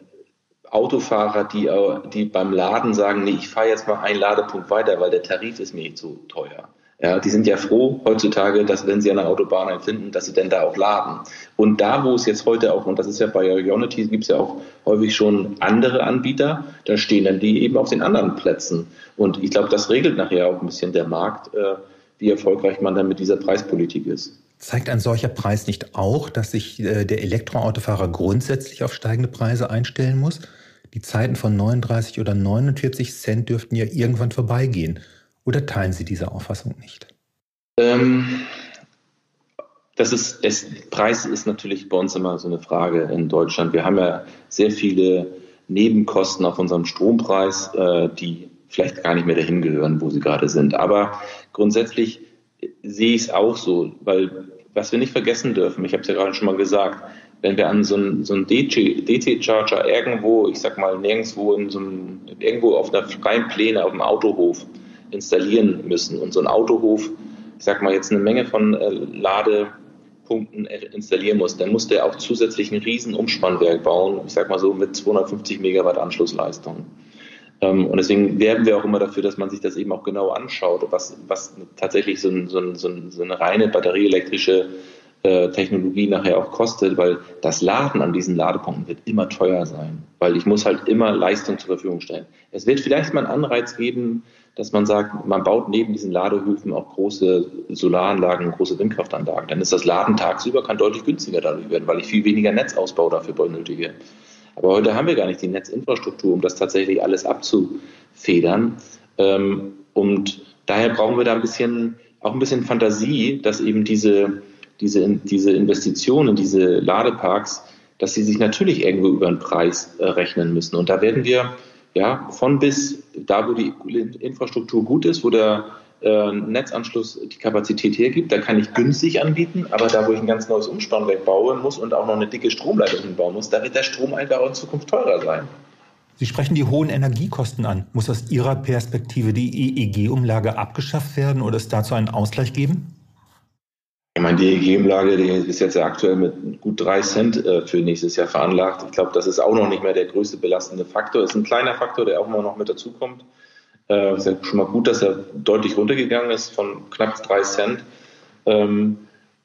Autofahrer, die, äh, die beim Laden sagen, nee, ich fahre jetzt mal einen Ladepunkt weiter, weil der Tarif ist mir zu teuer. Ja, die sind ja froh heutzutage, dass wenn sie an der Autobahn einen finden, dass sie denn da auch laden. Und da, wo es jetzt heute auch, und das ist ja bei Ionity, gibt es ja auch häufig schon andere Anbieter, da stehen dann die eben auf den anderen Plätzen. Und ich glaube, das regelt nachher auch ein bisschen der Markt, äh, wie erfolgreich man dann mit dieser Preispolitik ist. Zeigt ein solcher Preis nicht auch, dass sich äh, der Elektroautofahrer grundsätzlich auf steigende Preise einstellen muss? Die Zeiten von 39 oder 49 Cent dürften ja irgendwann vorbeigehen. Oder teilen Sie diese Auffassung nicht? Ähm, das ist, das Preis ist natürlich bei uns immer so eine Frage in Deutschland. Wir haben ja sehr viele Nebenkosten auf unserem Strompreis, äh, die vielleicht gar nicht mehr dahin gehören, wo sie gerade sind. Aber grundsätzlich sehe ich es auch so, weil was wir nicht vergessen dürfen, ich habe es ja gerade schon mal gesagt, wenn wir an so einen, so einen DC-Charger irgendwo, ich sag mal nirgendwo in so einem, irgendwo auf einer freien Pläne auf dem Autohof installieren müssen und so ein Autohof, ich sag mal jetzt eine Menge von äh, Ladepunkten installieren muss, dann muss der auch zusätzlich ein riesen Umspannwerk bauen, ich sag mal so mit 250 Megawatt Anschlussleistung. Ähm, und deswegen werben wir auch immer dafür, dass man sich das eben auch genau anschaut, was, was tatsächlich so, ein, so, ein, so eine reine batterieelektrische Technologie nachher auch kostet, weil das Laden an diesen Ladepunkten wird immer teuer sein, weil ich muss halt immer Leistung zur Verfügung stellen. Es wird vielleicht mal einen Anreiz geben, dass man sagt, man baut neben diesen Ladehöfen auch große Solaranlagen, große Windkraftanlagen. Dann ist das Laden tagsüber kann deutlich günstiger dadurch werden, weil ich viel weniger Netzausbau dafür benötige. Aber heute haben wir gar nicht die Netzinfrastruktur, um das tatsächlich alles abzufedern. Ähm, und daher brauchen wir da ein bisschen, auch ein bisschen Fantasie, dass eben diese diese, diese Investitionen, diese Ladeparks, dass sie sich natürlich irgendwo über den Preis äh, rechnen müssen. Und da werden wir ja von bis da, wo die Infrastruktur gut ist, wo der äh, Netzanschluss die Kapazität hergibt, da kann ich günstig anbieten, aber da, wo ich ein ganz neues Umspannwerk bauen muss und auch noch eine dicke Stromleitung hinbauen muss, da wird der Strom einfach auch in Zukunft teurer sein. Sie sprechen die hohen Energiekosten an. Muss aus Ihrer Perspektive die EEG-Umlage abgeschafft werden oder es dazu einen Ausgleich geben? Ich meine, die EEG-Umlage, ist jetzt ja aktuell mit gut drei Cent äh, für nächstes Jahr veranlagt. Ich glaube, das ist auch noch nicht mehr der größte belastende Faktor. Das ist ein kleiner Faktor, der auch immer noch mit dazukommt. Äh, ist ja schon mal gut, dass er deutlich runtergegangen ist von knapp drei Cent. Ähm,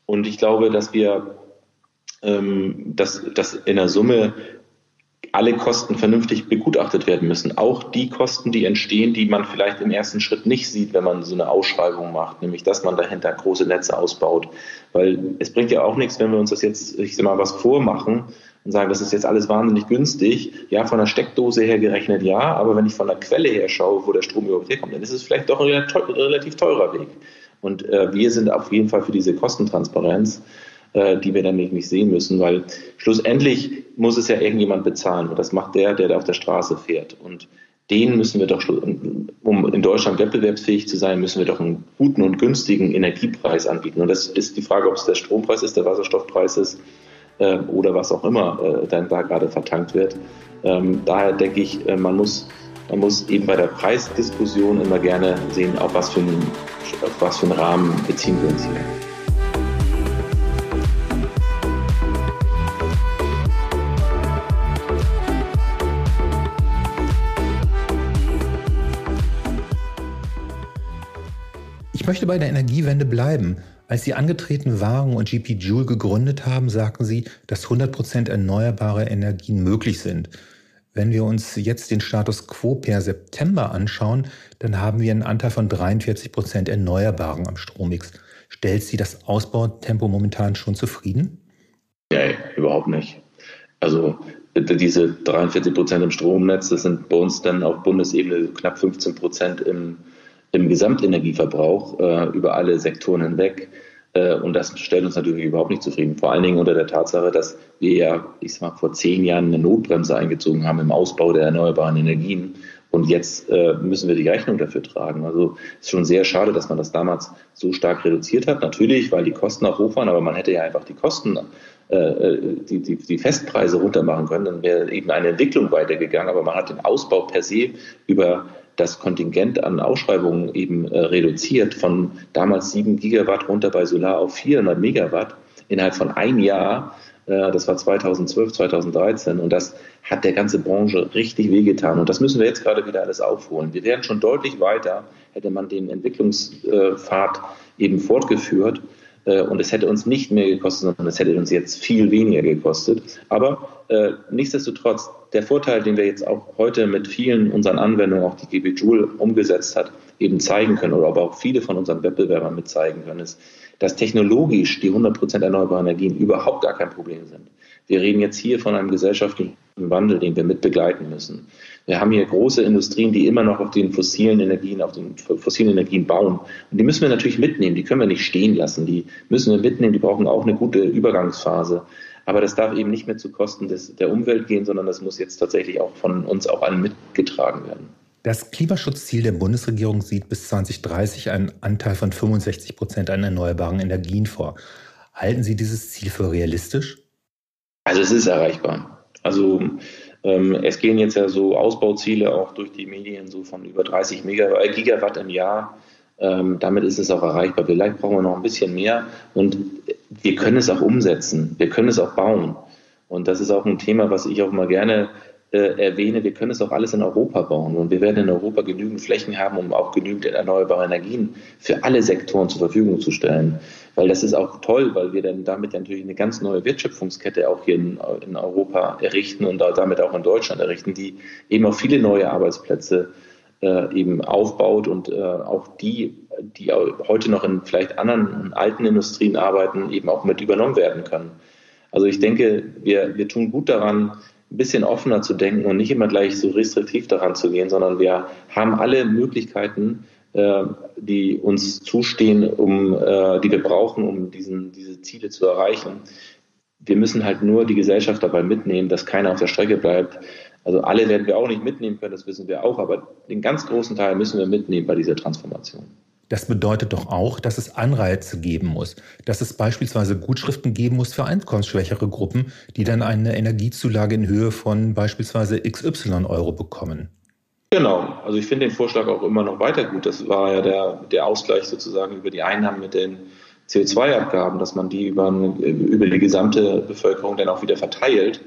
und ich glaube, dass wir ähm, dass, dass in der Summe alle Kosten vernünftig begutachtet werden müssen. Auch die Kosten, die entstehen, die man vielleicht im ersten Schritt nicht sieht, wenn man so eine Ausschreibung macht, nämlich dass man dahinter große Netze ausbaut. Weil es bringt ja auch nichts, wenn wir uns das jetzt, ich sag mal, was vormachen und sagen, das ist jetzt alles wahnsinnig günstig. Ja, von der Steckdose her gerechnet ja, aber wenn ich von der Quelle her schaue, wo der Strom überhaupt herkommt, dann ist es vielleicht doch ein relativ teurer Weg. Und äh, wir sind auf jeden Fall für diese Kostentransparenz äh, die wir dann nicht sehen müssen, weil schlussendlich muss es ja irgendjemand bezahlen und das macht der, der da auf der Straße fährt. Und den müssen wir doch, um in Deutschland wettbewerbsfähig zu sein, müssen wir doch einen guten und günstigen Energiepreis anbieten. Und das ist die Frage, ob es der Strompreis ist, der Wasserstoffpreis ist äh, oder was auch immer äh, dann da gerade vertankt wird. Ähm, daher denke ich, äh, man muss man muss eben bei der Preisdiskussion immer gerne sehen, auf was für einen, auf was für einen Rahmen beziehen wir uns hier. Ich möchte bei der Energiewende bleiben. Als Sie angetreten waren und GP Joule gegründet haben, sagten Sie, dass 100% erneuerbare Energien möglich sind. Wenn wir uns jetzt den Status quo per September anschauen, dann haben wir einen Anteil von 43% Erneuerbaren am Strommix. Stellt Sie das Ausbautempo momentan schon zufrieden? Nee, überhaupt nicht. Also diese 43% im Stromnetz, das sind bei uns dann auf Bundesebene knapp 15% im im Gesamtenergieverbrauch äh, über alle Sektoren hinweg. Äh, und das stellt uns natürlich überhaupt nicht zufrieden. Vor allen Dingen unter der Tatsache, dass wir ja, ich sag mal, vor zehn Jahren eine Notbremse eingezogen haben im Ausbau der erneuerbaren Energien. Und jetzt äh, müssen wir die Rechnung dafür tragen. Also es ist schon sehr schade, dass man das damals so stark reduziert hat. Natürlich, weil die Kosten auch hoch waren, aber man hätte ja einfach die Kosten, äh, äh die, die, die Festpreise runter machen können. Dann wäre eben eine Entwicklung weitergegangen. Aber man hat den Ausbau per se über das Kontingent an Ausschreibungen eben äh, reduziert von damals 7 Gigawatt runter bei Solar auf 400 Megawatt innerhalb von einem Jahr. Äh, das war 2012, 2013 und das hat der ganze Branche richtig wehgetan und das müssen wir jetzt gerade wieder alles aufholen. Wir wären schon deutlich weiter, hätte man den Entwicklungspfad eben fortgeführt äh, und es hätte uns nicht mehr gekostet, sondern es hätte uns jetzt viel weniger gekostet. Aber äh, nichtsdestotrotz, der Vorteil, den wir jetzt auch heute mit vielen unseren Anwendungen, auch die GB Joule umgesetzt hat, eben zeigen können oder aber auch viele von unseren Wettbewerbern mit zeigen können, ist, dass technologisch die 100% erneuerbaren Energien überhaupt gar kein Problem sind. Wir reden jetzt hier von einem gesellschaftlichen Wandel, den wir mit begleiten müssen. Wir haben hier große Industrien, die immer noch auf den fossilen Energien, auf den fossilen Energien bauen. Und die müssen wir natürlich mitnehmen. Die können wir nicht stehen lassen. Die müssen wir mitnehmen. Die brauchen auch eine gute Übergangsphase. Aber das darf eben nicht mehr zu Kosten des, der Umwelt gehen, sondern das muss jetzt tatsächlich auch von uns auch allen mitgetragen werden. Das Klimaschutzziel der Bundesregierung sieht bis 2030 einen Anteil von 65 Prozent an erneuerbaren Energien vor. Halten Sie dieses Ziel für realistisch? Also es ist erreichbar. Also ähm, es gehen jetzt ja so Ausbauziele auch durch die Medien so von über 30 Megawatt, Gigawatt im Jahr. Ähm, damit ist es auch erreichbar. Vielleicht brauchen wir noch ein bisschen mehr und wir können es auch umsetzen. Wir können es auch bauen. Und das ist auch ein Thema, was ich auch mal gerne äh, erwähne, wir können es auch alles in Europa bauen und wir werden in Europa genügend Flächen haben, um auch genügend erneuerbare Energien für alle Sektoren zur Verfügung zu stellen. Weil das ist auch toll, weil wir dann damit natürlich eine ganz neue Wertschöpfungskette auch hier in, in Europa errichten und damit auch in Deutschland errichten, die eben auch viele neue Arbeitsplätze eben aufbaut und äh, auch die, die heute noch in vielleicht anderen alten Industrien arbeiten, eben auch mit übernommen werden können. Also ich denke, wir, wir tun gut daran, ein bisschen offener zu denken und nicht immer gleich so restriktiv daran zu gehen, sondern wir haben alle Möglichkeiten, äh, die uns zustehen, um, äh, die wir brauchen, um diesen, diese Ziele zu erreichen. Wir müssen halt nur die Gesellschaft dabei mitnehmen, dass keiner auf der Strecke bleibt. Also alle werden wir auch nicht mitnehmen können, das wissen wir auch, aber den ganz großen Teil müssen wir mitnehmen bei dieser Transformation. Das bedeutet doch auch, dass es Anreize geben muss, dass es beispielsweise Gutschriften geben muss für einkommensschwächere Gruppen, die dann eine Energiezulage in Höhe von beispielsweise XY Euro bekommen. Genau, also ich finde den Vorschlag auch immer noch weiter gut. Das war ja der, der Ausgleich sozusagen über die Einnahmen mit den CO2-Abgaben, dass man die über, über die gesamte Bevölkerung dann auch wieder verteilt.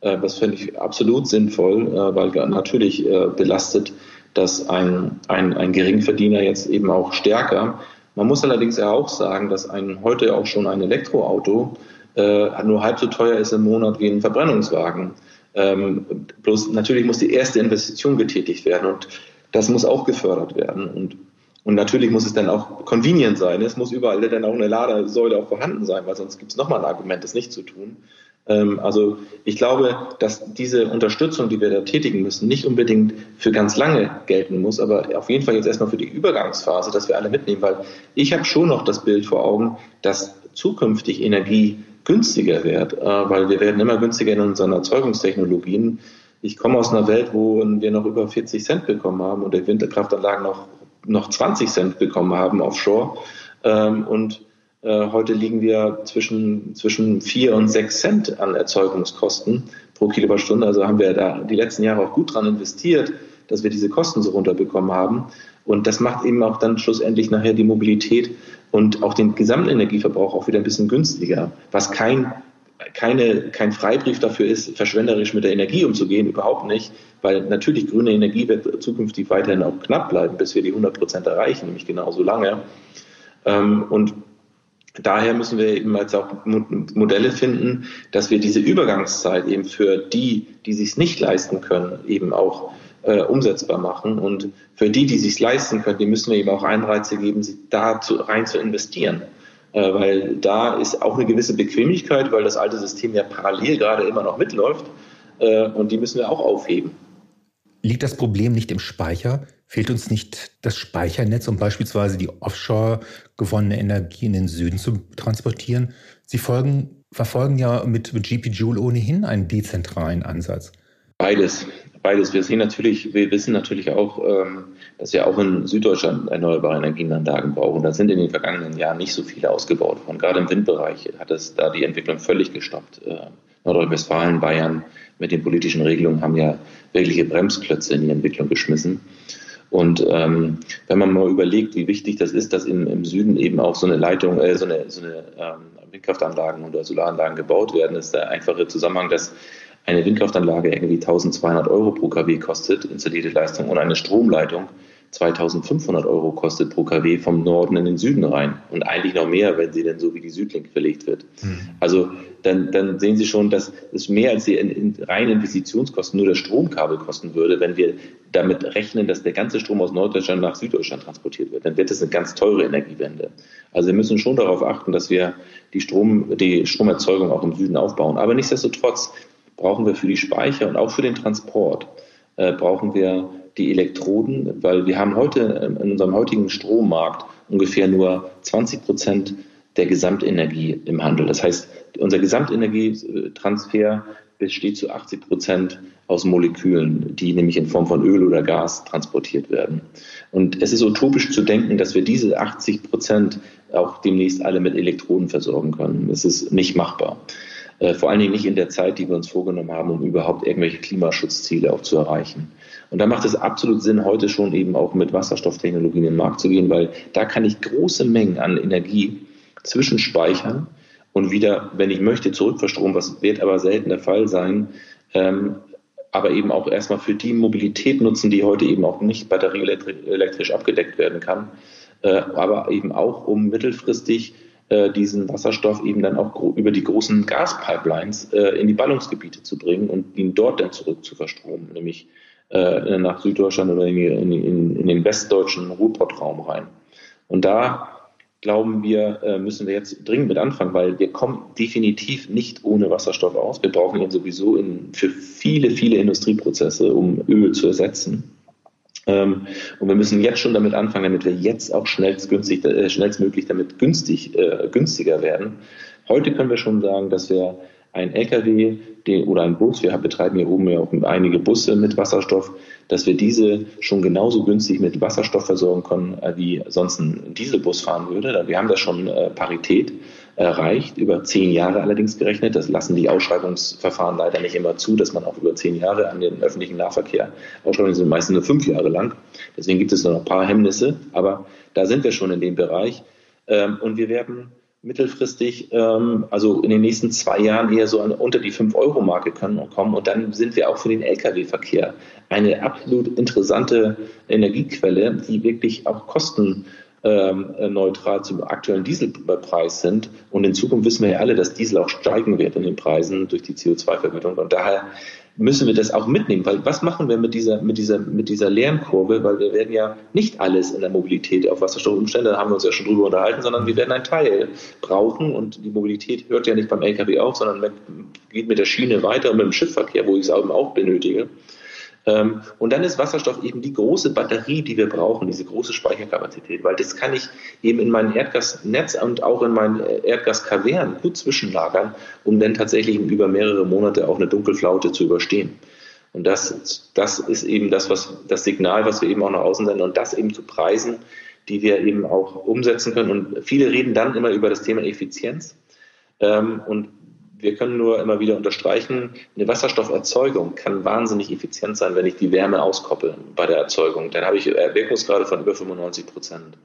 Äh, das finde ich absolut sinnvoll, äh, weil natürlich äh, belastet dass ein, ein, ein Geringverdiener jetzt eben auch stärker. Man muss allerdings ja auch sagen, dass ein heute auch schon ein Elektroauto äh, nur halb so teuer ist im Monat wie ein Verbrennungswagen. Ähm, bloß natürlich muss die erste Investition getätigt werden und das muss auch gefördert werden. Und, und natürlich muss es dann auch convenient sein. Es muss überall dann auch eine Ladesäule auch vorhanden sein, weil sonst gibt es nochmal ein Argument, das nicht zu tun. Ähm, also ich glaube, dass diese Unterstützung, die wir da tätigen müssen, nicht unbedingt für ganz lange gelten muss, aber auf jeden Fall jetzt erstmal für die Übergangsphase, dass wir alle mitnehmen, weil ich habe schon noch das Bild vor Augen, dass zukünftig Energie günstiger wird, äh, weil wir werden immer günstiger in unseren Erzeugungstechnologien. Ich komme aus einer Welt, wo wir noch über 40 Cent bekommen haben und der Winterkraftanlagen noch, noch 20 Cent bekommen haben offshore. Ähm, und heute liegen wir zwischen, zwischen 4 und 6 Cent an Erzeugungskosten pro Kilowattstunde. Also haben wir da die letzten Jahre auch gut dran investiert, dass wir diese Kosten so runterbekommen haben. Und das macht eben auch dann schlussendlich nachher die Mobilität und auch den Gesamtenergieverbrauch auch wieder ein bisschen günstiger, was kein keine, kein Freibrief dafür ist, verschwenderisch mit der Energie umzugehen, überhaupt nicht, weil natürlich grüne Energie wird zukünftig weiterhin auch knapp bleiben, bis wir die 100 Prozent erreichen, nämlich genauso lange. Ähm, und Daher müssen wir eben jetzt auch Modelle finden, dass wir diese Übergangszeit eben für die, die sich nicht leisten können, eben auch äh, umsetzbar machen. Und für die, die sich leisten können, die müssen wir eben auch Einreize geben, da zu, rein zu investieren. Äh, weil da ist auch eine gewisse Bequemlichkeit, weil das alte System ja parallel gerade immer noch mitläuft. Äh, und die müssen wir auch aufheben. Liegt das Problem nicht im Speicher? Fehlt uns nicht das Speichernetz, um beispielsweise die offshore gewonnene Energie in den Süden zu transportieren? Sie folgen, verfolgen ja mit, mit GP Joule ohnehin einen dezentralen Ansatz. Beides. Beides. Wir sehen natürlich, wir wissen natürlich auch, ähm, dass wir auch in Süddeutschland erneuerbare Energienanlagen brauchen. Da sind in den vergangenen Jahren nicht so viele ausgebaut worden. Gerade im Windbereich hat es da die Entwicklung völlig gestoppt. Äh, Nordrhein-Westfalen, Bayern mit den politischen Regelungen haben ja wirkliche Bremsklötze in die Entwicklung geschmissen. Und ähm, wenn man mal überlegt, wie wichtig das ist, dass im, im Süden eben auch so eine Leitung, äh, so eine, so eine ähm, Windkraftanlagen oder Solaranlagen gebaut werden, ist der einfache Zusammenhang, dass eine Windkraftanlage irgendwie 1200 Euro pro kW kostet, installierte Leistung, und eine Stromleitung 2500 Euro kostet pro kW vom Norden in den Süden rein. Und eigentlich noch mehr, wenn sie denn so wie die Südlink verlegt wird. Mhm. Also dann, dann sehen Sie schon, dass es mehr als die in, in reinen Investitionskosten nur das Stromkabel kosten würde, wenn wir damit rechnen, dass der ganze Strom aus Norddeutschland nach Süddeutschland transportiert wird. Dann wird es eine ganz teure Energiewende. Also wir müssen schon darauf achten, dass wir die, Strom, die Stromerzeugung auch im Süden aufbauen. Aber nichtsdestotrotz brauchen wir für die Speicher und auch für den Transport äh, brauchen wir die Elektroden, weil wir haben heute in unserem heutigen Strommarkt ungefähr nur 20 Prozent der Gesamtenergie im Handel. Das heißt, unser Gesamtenergietransfer besteht zu 80 Prozent aus Molekülen, die nämlich in Form von Öl oder Gas transportiert werden. Und es ist utopisch zu denken, dass wir diese 80 Prozent auch demnächst alle mit Elektroden versorgen können. Das ist nicht machbar. Äh, vor allen Dingen nicht in der Zeit, die wir uns vorgenommen haben, um überhaupt irgendwelche Klimaschutzziele auch zu erreichen. Und da macht es absolut Sinn, heute schon eben auch mit Wasserstofftechnologien in den Markt zu gehen, weil da kann ich große Mengen an Energie zwischenspeichern und wieder, wenn ich möchte, zurückverstromen, was wird aber selten der Fall sein, ähm, aber eben auch erstmal für die Mobilität nutzen, die heute eben auch nicht batterieelektrisch abgedeckt werden kann, äh, aber eben auch, um mittelfristig äh, diesen Wasserstoff eben dann auch über die großen Gaspipelines äh, in die Ballungsgebiete zu bringen und ihn dort dann zurück zu verstromen, nämlich äh, nach Süddeutschland oder in, in, in den westdeutschen Ruhrpottraum rein. Und da glauben wir, äh, müssen wir jetzt dringend mit anfangen, weil wir kommen definitiv nicht ohne Wasserstoff aus. Wir brauchen ihn sowieso in, für viele, viele Industrieprozesse, um Öl zu ersetzen. Ähm, und wir müssen jetzt schon damit anfangen, damit wir jetzt auch schnellstgünstig, äh, schnellstmöglich damit günstig, äh, günstiger werden. Heute können wir schon sagen, dass wir ein LKW den, oder ein Bus, wir betreiben hier oben ja auch einige Busse mit Wasserstoff, dass wir diese schon genauso günstig mit Wasserstoff versorgen können, äh, wie sonst ein Dieselbus fahren würde. Wir haben da schon äh, Parität erreicht, über zehn Jahre allerdings gerechnet. Das lassen die Ausschreibungsverfahren leider nicht immer zu, dass man auch über zehn Jahre an den öffentlichen Nahverkehr, Ausschreibungen sind meistens nur fünf Jahre lang. Deswegen gibt es noch ein paar Hemmnisse, aber da sind wir schon in dem Bereich. Ähm, und wir werden mittelfristig, ähm, also in den nächsten zwei Jahren eher so unter die 5-Euro-Marke können kommen. Und dann sind wir auch für den Lkw-Verkehr eine absolut interessante Energiequelle, die wirklich auch kostenneutral zum aktuellen Dieselpreis sind. Und in Zukunft wissen wir ja alle, dass Diesel auch steigen wird in den Preisen durch die CO2-Vergütung. Und daher müssen wir das auch mitnehmen, weil was machen wir mit dieser, mit dieser, mit dieser Lernkurve, weil wir werden ja nicht alles in der Mobilität auf Wasserstoff umstellen, da haben wir uns ja schon drüber unterhalten, sondern wir werden einen Teil brauchen und die Mobilität hört ja nicht beim LKW auf, sondern geht mit der Schiene weiter und mit dem Schiffverkehr, wo ich es auch benötige. Ähm, und dann ist Wasserstoff eben die große Batterie, die wir brauchen, diese große Speicherkapazität, weil das kann ich eben in mein Erdgasnetz und auch in meinen Erdgaskavernen gut zwischenlagern, um dann tatsächlich über mehrere Monate auch eine Dunkelflaute zu überstehen. Und das, das ist eben das, was, das Signal, was wir eben auch nach außen senden und das eben zu Preisen, die wir eben auch umsetzen können. Und viele reden dann immer über das Thema Effizienz. Ähm, und wir können nur immer wieder unterstreichen, eine Wasserstofferzeugung kann wahnsinnig effizient sein, wenn ich die Wärme auskoppel bei der Erzeugung. Dann habe ich Wirkungsgrade von über 95 Prozent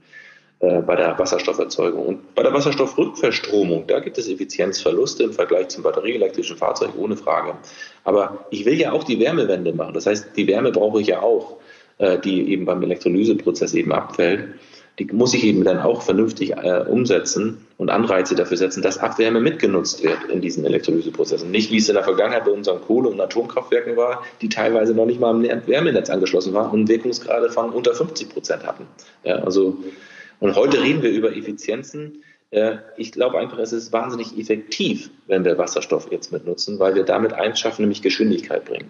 äh, bei der Wasserstofferzeugung. Und bei der Wasserstoffrückverstromung, da gibt es Effizienzverluste im Vergleich zum batterieelektrischen Fahrzeug, ohne Frage. Aber ich will ja auch die Wärmewende machen. Das heißt, die Wärme brauche ich ja auch, äh, die eben beim Elektrolyseprozess eben abfällt die muss ich eben dann auch vernünftig äh, umsetzen und Anreize dafür setzen, dass Abwärme mitgenutzt wird in diesen Elektrolyseprozessen. Nicht wie es in der Vergangenheit bei unseren Kohle- und Atomkraftwerken war, die teilweise noch nicht mal am Wärmenetz angeschlossen waren und Wirkungsgrade von unter 50 Prozent hatten. Ja, also, und heute reden wir über Effizienzen. Äh, ich glaube einfach, es ist wahnsinnig effektiv, wenn wir Wasserstoff jetzt mitnutzen, weil wir damit eins schaffen, nämlich Geschwindigkeit bringen.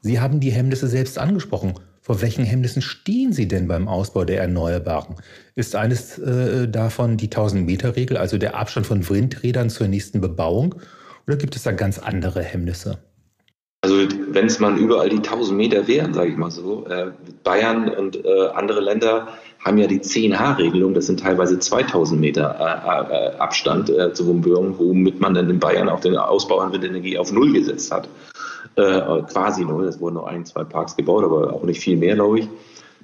Sie haben die Hemmnisse selbst angesprochen. Vor welchen Hemmnissen stehen Sie denn beim Ausbau der Erneuerbaren? Ist eines äh, davon die 1000-Meter-Regel, also der Abstand von Windrädern zur nächsten Bebauung? Oder gibt es da ganz andere Hemmnisse? Also wenn es mal überall die 1000 Meter wären, sage ich mal so. Äh, Bayern und äh, andere Länder haben ja die 10H-Regelung, das sind teilweise 2000 Meter äh, äh, Abstand äh, zur Umgebung, womit man dann in Bayern auch den Ausbau an Windenergie auf Null gesetzt hat äh, quasi null. Es wurden nur ein, zwei Parks gebaut, aber auch nicht viel mehr, glaube ich.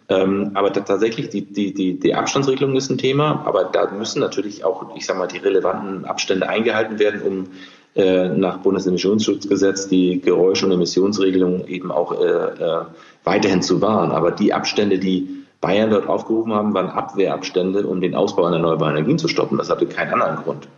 Ähm, aber tatsächlich, die, die, die, die Abstandsregelung ist ein Thema, aber da müssen natürlich auch, ich sage mal, die relevanten Abstände eingehalten werden, um äh, nach Bundesemissionsschutzgesetz die Geräusch- und Emissionsregelung eben auch äh, äh, weiterhin zu wahren. Aber die Abstände, die Bayern dort aufgerufen haben, waren Abwehrabstände, um den Ausbau an erneuerbaren Energien zu stoppen. Das hatte keinen anderen Grund.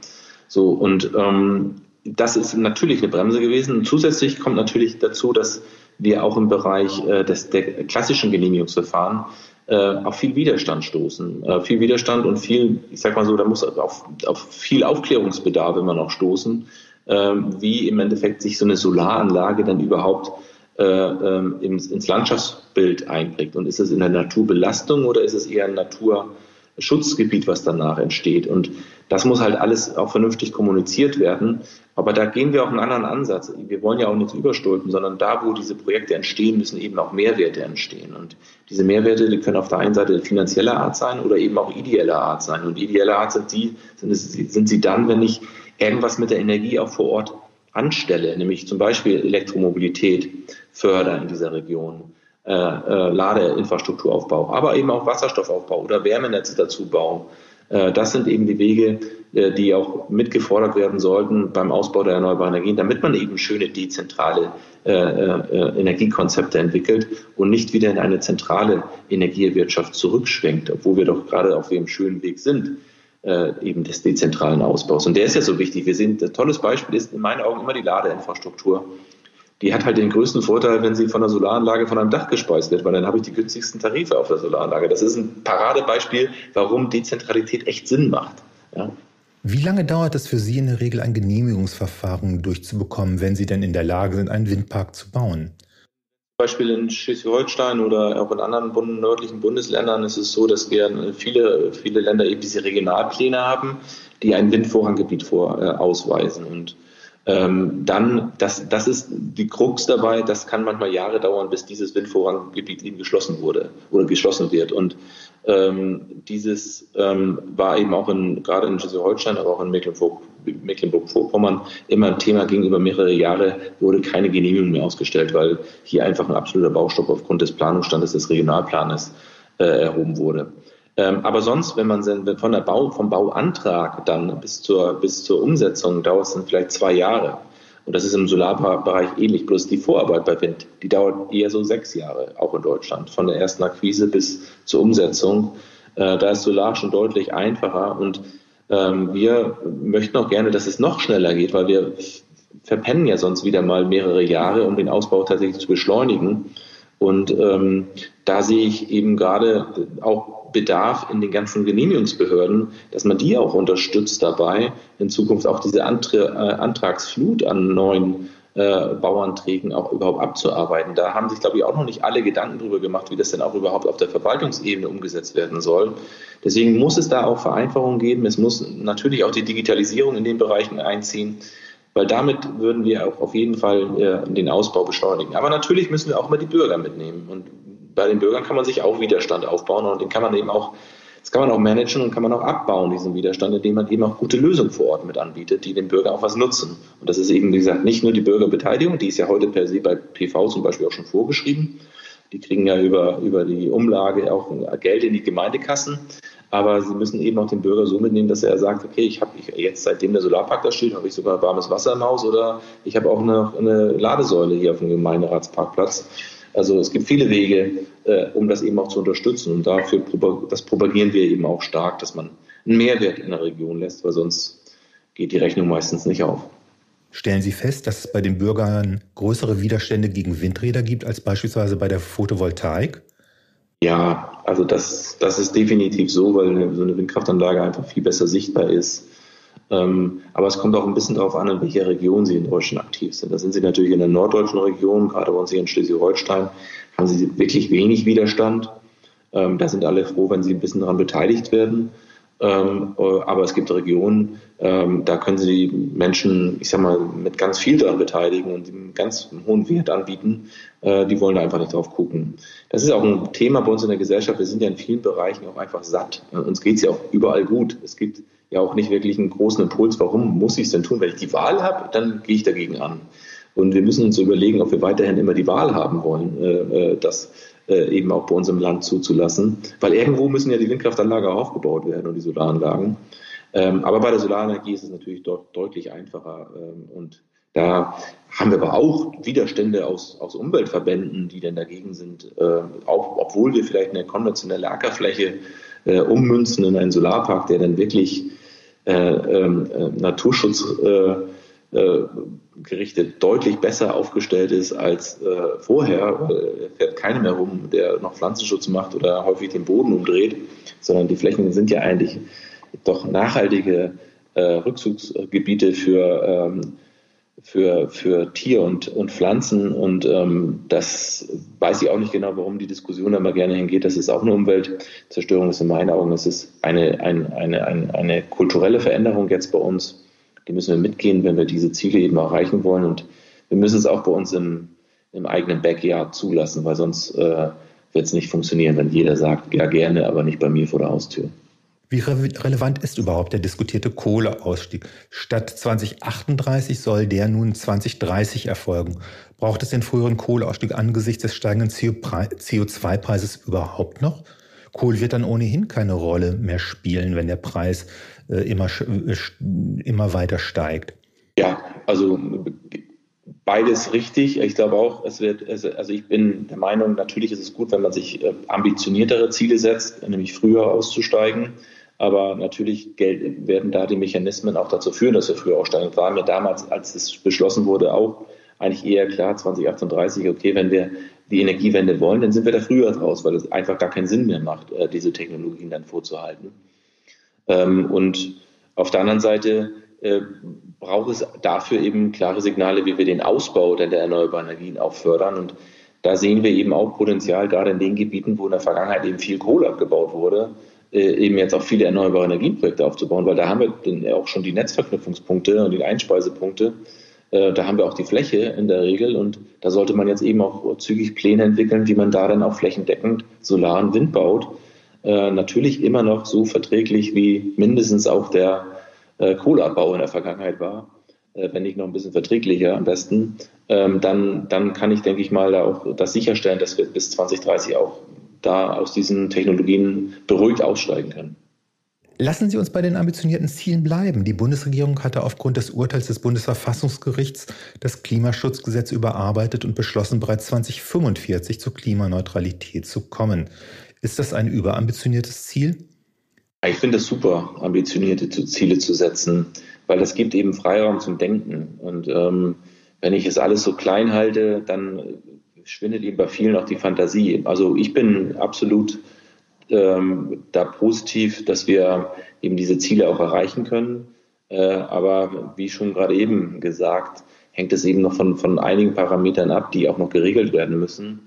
So, und ähm, das ist natürlich eine Bremse gewesen. Und zusätzlich kommt natürlich dazu, dass wir auch im Bereich äh, des, der klassischen Genehmigungsverfahren äh, auf viel Widerstand stoßen. Äh, viel Widerstand und viel, ich sag mal so, da muss auf, auf viel Aufklärungsbedarf immer noch stoßen, äh, wie im Endeffekt sich so eine Solaranlage dann überhaupt äh, ähm, ins, ins Landschaftsbild einprägt. Und ist es in der Naturbelastung oder ist es eher ein Natur Schutzgebiet, was danach entsteht. Und das muss halt alles auch vernünftig kommuniziert werden. Aber da gehen wir auch einen anderen Ansatz. Wir wollen ja auch nichts überstülpen, sondern da, wo diese Projekte entstehen, müssen eben auch Mehrwerte entstehen. Und diese Mehrwerte, die können auf der einen Seite finanzieller Art sein oder eben auch ideeller Art sein. Und ideeller Art sind, die, sind, es, sind sie dann, wenn ich irgendwas mit der Energie auch vor Ort anstelle, nämlich zum Beispiel Elektromobilität fördern in dieser Region äh, äh, Ladeinfrastrukturaufbau, aber eben auch Wasserstoffaufbau oder Wärmenetze dazu bauen. Äh, das sind eben die Wege, äh, die auch mitgefordert werden sollten beim Ausbau der erneuerbaren Energien, damit man eben schöne dezentrale äh, äh, Energiekonzepte entwickelt und nicht wieder in eine zentrale Energiewirtschaft zurückschwenkt, obwohl wir doch gerade auf dem schönen Weg sind eben des dezentralen Ausbaus. Und der ist ja so wichtig. Wir sehen, ein tolles Beispiel ist in meinen Augen immer die Ladeinfrastruktur die hat halt den größten Vorteil, wenn sie von der Solaranlage von einem Dach gespeist wird, weil dann habe ich die günstigsten Tarife auf der Solaranlage. Das ist ein Paradebeispiel, warum Dezentralität echt Sinn macht. Ja. Wie lange dauert es für Sie in der Regel, ein Genehmigungsverfahren durchzubekommen, wenn Sie denn in der Lage sind, einen Windpark zu bauen? Zum Beispiel in Schleswig-Holstein oder auch in anderen Bund nördlichen Bundesländern ist es so, dass wir viele, viele Länder eben diese Regionalpläne haben, die ein Windvorranggebiet vor, äh, ausweisen. Und ähm, dann, das, das ist die Krux dabei, das kann manchmal Jahre dauern, bis dieses Windvorranggebiet eben geschlossen wurde oder geschlossen wird. Und ähm, dieses ähm, war eben auch in, gerade in Schleswig-Holstein, aber auch in Mecklenburg-Vorpommern immer ein Thema gegenüber mehrere Jahre, wurde keine Genehmigung mehr ausgestellt, weil hier einfach ein absoluter Baustopp aufgrund des Planungsstandes des Regionalplanes äh, erhoben wurde. Ähm, aber sonst, wenn man von der Bau, vom Bauantrag dann bis zur, bis zur Umsetzung dauert es dann vielleicht zwei Jahre. Und das ist im Solarbereich ähnlich. Bloß die Vorarbeit bei Wind, die dauert eher so sechs Jahre, auch in Deutschland. Von der ersten Akquise bis zur Umsetzung. Äh, da ist Solar schon deutlich einfacher. Und ähm, wir möchten auch gerne, dass es noch schneller geht, weil wir verpennen ja sonst wieder mal mehrere Jahre, um den Ausbau tatsächlich zu beschleunigen. Und ähm, da sehe ich eben gerade auch Bedarf in den ganzen Genehmigungsbehörden, dass man die auch unterstützt dabei, in Zukunft auch diese äh, Antragsflut an neuen äh, Bauanträgen auch überhaupt abzuarbeiten. Da haben sich, glaube ich, auch noch nicht alle Gedanken darüber gemacht, wie das denn auch überhaupt auf der Verwaltungsebene umgesetzt werden soll. Deswegen muss es da auch Vereinfachungen geben. Es muss natürlich auch die Digitalisierung in den Bereichen einziehen weil damit würden wir auch auf jeden Fall äh, den Ausbau beschleunigen. Aber natürlich müssen wir auch immer die Bürger mitnehmen. Und bei den Bürgern kann man sich auch Widerstand aufbauen und den kann man eben auch, das kann man auch managen und kann man auch abbauen, diesen Widerstand, indem man eben auch gute Lösungen vor Ort mit anbietet, die den Bürger auch was nutzen. Und das ist eben, wie gesagt, nicht nur die Bürgerbeteiligung, die ist ja heute per se bei PV zum Beispiel auch schon vorgeschrieben. Die kriegen ja über, über die Umlage auch Geld in die Gemeindekassen. Aber sie müssen eben auch den Bürger so mitnehmen, dass er sagt, okay, ich habe jetzt, seitdem der Solarpark da steht, habe ich sogar warmes Wasser im Haus oder ich habe auch eine, eine Ladesäule hier auf dem Gemeinderatsparkplatz. Also es gibt viele Wege, äh, um das eben auch zu unterstützen. Und dafür das propagieren wir eben auch stark, dass man einen Mehrwert in der Region lässt, weil sonst geht die Rechnung meistens nicht auf. Stellen Sie fest, dass es bei den Bürgern größere Widerstände gegen Windräder gibt als beispielsweise bei der Photovoltaik? Ja, also das, das ist definitiv so, weil so eine Windkraftanlage einfach viel besser sichtbar ist. Ähm, aber es kommt auch ein bisschen darauf an, in welcher Region Sie in Deutschland aktiv sind. Da sind Sie natürlich in der norddeutschen Region, gerade bei uns hier in Schleswig-Holstein, haben Sie wirklich wenig Widerstand. Ähm, da sind alle froh, wenn Sie ein bisschen daran beteiligt werden. Ähm, äh, aber es gibt Regionen, da können Sie die Menschen, ich sag mal, mit ganz viel daran beteiligen und einen ganz hohen Wert anbieten. Äh, die wollen da einfach nicht drauf gucken. Das ist auch ein Thema bei uns in der Gesellschaft. Wir sind ja in vielen Bereichen auch einfach satt. Uns geht es ja auch überall gut. Es gibt ja auch nicht wirklich einen großen Impuls, warum muss ich es denn tun? Wenn ich die Wahl habe, dann gehe ich dagegen an. Und wir müssen uns überlegen, ob wir weiterhin immer die Wahl haben wollen, äh, äh, das äh, eben auch bei uns im Land zuzulassen. Weil irgendwo müssen ja die Windkraftanlagen aufgebaut werden und die Solaranlagen. Ähm, aber bei der Solarenergie ist es natürlich dort deutlich einfacher. Ähm, und da haben wir aber auch Widerstände aus, aus Umweltverbänden, die dann dagegen sind, auch, obwohl wir vielleicht eine konventionelle Ackerfläche ummünzen in einen Solarpark, der dann wirklich Naturschutz äh, gerichtet deutlich besser aufgestellt ist als äh, vorher, weil fährt keiner mehr rum, der noch Pflanzenschutz macht oder häufig den Boden umdreht, sondern die Flächen sind ja eigentlich doch nachhaltige äh, Rückzugsgebiete für, ähm, für, für Tier und, und Pflanzen. Und ähm, das weiß ich auch nicht genau, warum die Diskussion da mal gerne hingeht. Das ist auch eine Umweltzerstörung, ist in meinen Augen. Es eine, eine, eine, eine, eine kulturelle Veränderung jetzt bei uns. Die müssen wir mitgehen, wenn wir diese Ziele eben erreichen wollen. Und wir müssen es auch bei uns im, im eigenen Backyard zulassen, weil sonst äh, wird es nicht funktionieren, wenn jeder sagt, ja gerne, aber nicht bei mir vor der Haustür. Wie re relevant ist überhaupt der diskutierte Kohleausstieg? Statt 2038 soll der nun 2030 erfolgen. Braucht es den früheren Kohleausstieg angesichts des steigenden CO2-Preises überhaupt noch? Kohle wird dann ohnehin keine Rolle mehr spielen, wenn der Preis äh, immer, äh, immer weiter steigt. Ja, also beides richtig. Ich glaube auch, es wird, also ich bin der Meinung, natürlich ist es gut, wenn man sich äh, ambitioniertere Ziele setzt, nämlich früher auszusteigen. Aber natürlich werden da die Mechanismen auch dazu führen, dass wir früher aussteigen. War mir damals, als es beschlossen wurde, auch eigentlich eher klar, 2038, okay, wenn wir die Energiewende wollen, dann sind wir da früher draus, weil es einfach gar keinen Sinn mehr macht, äh, diese Technologien dann vorzuhalten. Ähm, und auf der anderen Seite äh, braucht es dafür eben klare Signale, wie wir den Ausbau der erneuerbaren Energien auch fördern. Und da sehen wir eben auch Potenzial, gerade in den Gebieten, wo in der Vergangenheit eben viel Kohle abgebaut wurde, eben jetzt auch viele erneuerbare Energieprojekte aufzubauen, weil da haben wir auch schon die Netzverknüpfungspunkte und die Einspeisepunkte. Äh, da haben wir auch die Fläche in der Regel und da sollte man jetzt eben auch zügig Pläne entwickeln, wie man da dann auch flächendeckend Solar und Wind baut. Äh, natürlich immer noch so verträglich wie mindestens auch der Kohleabbau in der Vergangenheit war, wenn nicht noch ein bisschen verträglicher am besten. Ähm, dann, dann kann ich, denke ich mal, da auch das sicherstellen, dass wir bis 2030 auch da aus diesen Technologien beruhigt aussteigen können. Lassen Sie uns bei den ambitionierten Zielen bleiben. Die Bundesregierung hatte aufgrund des Urteils des Bundesverfassungsgerichts das Klimaschutzgesetz überarbeitet und beschlossen, bereits 2045 zur Klimaneutralität zu kommen. Ist das ein überambitioniertes Ziel? Ich finde es super, ambitionierte Ziele zu setzen, weil das gibt eben Freiraum zum Denken. Und ähm, wenn ich es alles so klein halte, dann schwindet ihm bei vielen auch die Fantasie. Also ich bin absolut ähm, da positiv, dass wir eben diese Ziele auch erreichen können. Äh, aber wie schon gerade eben gesagt, hängt es eben noch von, von einigen Parametern ab, die auch noch geregelt werden müssen.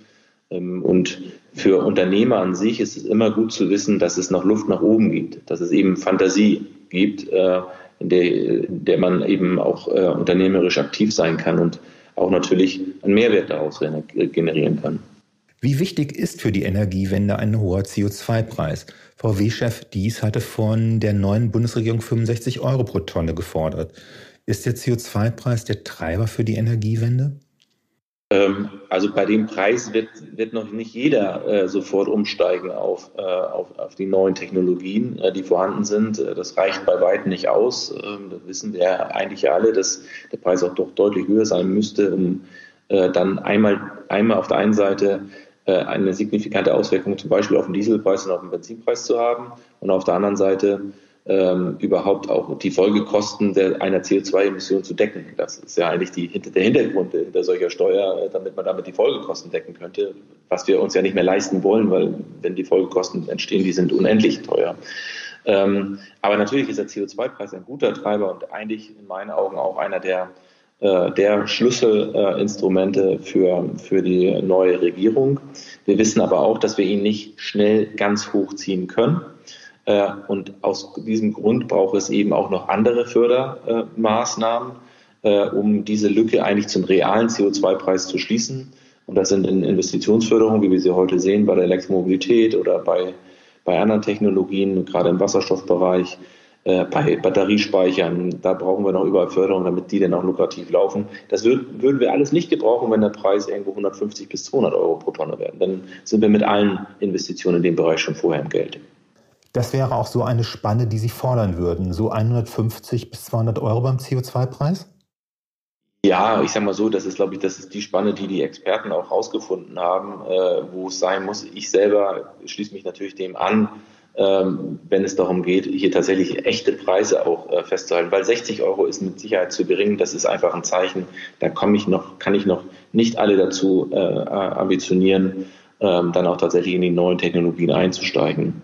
Ähm, und für Unternehmer an sich ist es immer gut zu wissen, dass es noch Luft nach oben gibt, dass es eben Fantasie gibt, äh, in, der, in der man eben auch äh, unternehmerisch aktiv sein kann. Und auch natürlich einen Mehrwert daraus generieren kann. Wie wichtig ist für die Energiewende ein hoher CO2-Preis? VW-Chef Dies hatte von der neuen Bundesregierung 65 Euro pro Tonne gefordert. Ist der CO2-Preis der Treiber für die Energiewende? Ähm, also bei dem Preis wird, wird noch nicht jeder äh, sofort umsteigen auf, äh, auf, auf die neuen Technologien, äh, die vorhanden sind. Äh, das reicht bei weitem nicht aus. Ähm, das wissen wir eigentlich alle, dass der Preis auch doch deutlich höher sein müsste, um äh, dann einmal, einmal auf der einen Seite äh, eine signifikante Auswirkung zum Beispiel auf den Dieselpreis und auf den Benzinpreis zu haben und auf der anderen Seite ähm, überhaupt auch die Folgekosten der, einer CO2-Emission zu decken. Das ist ja eigentlich die, der Hintergrund hinter solcher Steuer, äh, damit man damit die Folgekosten decken könnte, was wir uns ja nicht mehr leisten wollen, weil wenn die Folgekosten entstehen, die sind unendlich teuer. Ähm, aber natürlich ist der CO2-Preis ein guter Treiber und eigentlich in meinen Augen auch einer der, äh, der Schlüsselinstrumente äh, für, für die neue Regierung. Wir wissen aber auch, dass wir ihn nicht schnell ganz hochziehen können. Äh, und aus diesem Grund braucht es eben auch noch andere Fördermaßnahmen, äh, um diese Lücke eigentlich zum realen CO2-Preis zu schließen. Und das sind in Investitionsförderung, wie wir sie heute sehen, bei der Elektromobilität oder bei, bei anderen Technologien, gerade im Wasserstoffbereich, äh, bei Batteriespeichern. Da brauchen wir noch überall Förderung, damit die dann auch lukrativ laufen. Das würd, würden wir alles nicht gebrauchen, wenn der Preis irgendwo 150 bis 200 Euro pro Tonne wäre. Dann sind wir mit allen Investitionen in dem Bereich schon vorher im Geld. Das wäre auch so eine Spanne, die Sie fordern würden, so 150 bis 200 Euro beim CO2-Preis? Ja, ich sage mal so, das ist, glaube ich, das ist die Spanne, die die Experten auch rausgefunden haben, äh, wo es sein muss. Ich selber schließe mich natürlich dem an, ähm, wenn es darum geht, hier tatsächlich echte Preise auch äh, festzuhalten, weil 60 Euro ist mit Sicherheit zu gering. Das ist einfach ein Zeichen. Da komme ich noch, kann ich noch nicht alle dazu äh, ambitionieren, ähm, dann auch tatsächlich in die neuen Technologien einzusteigen.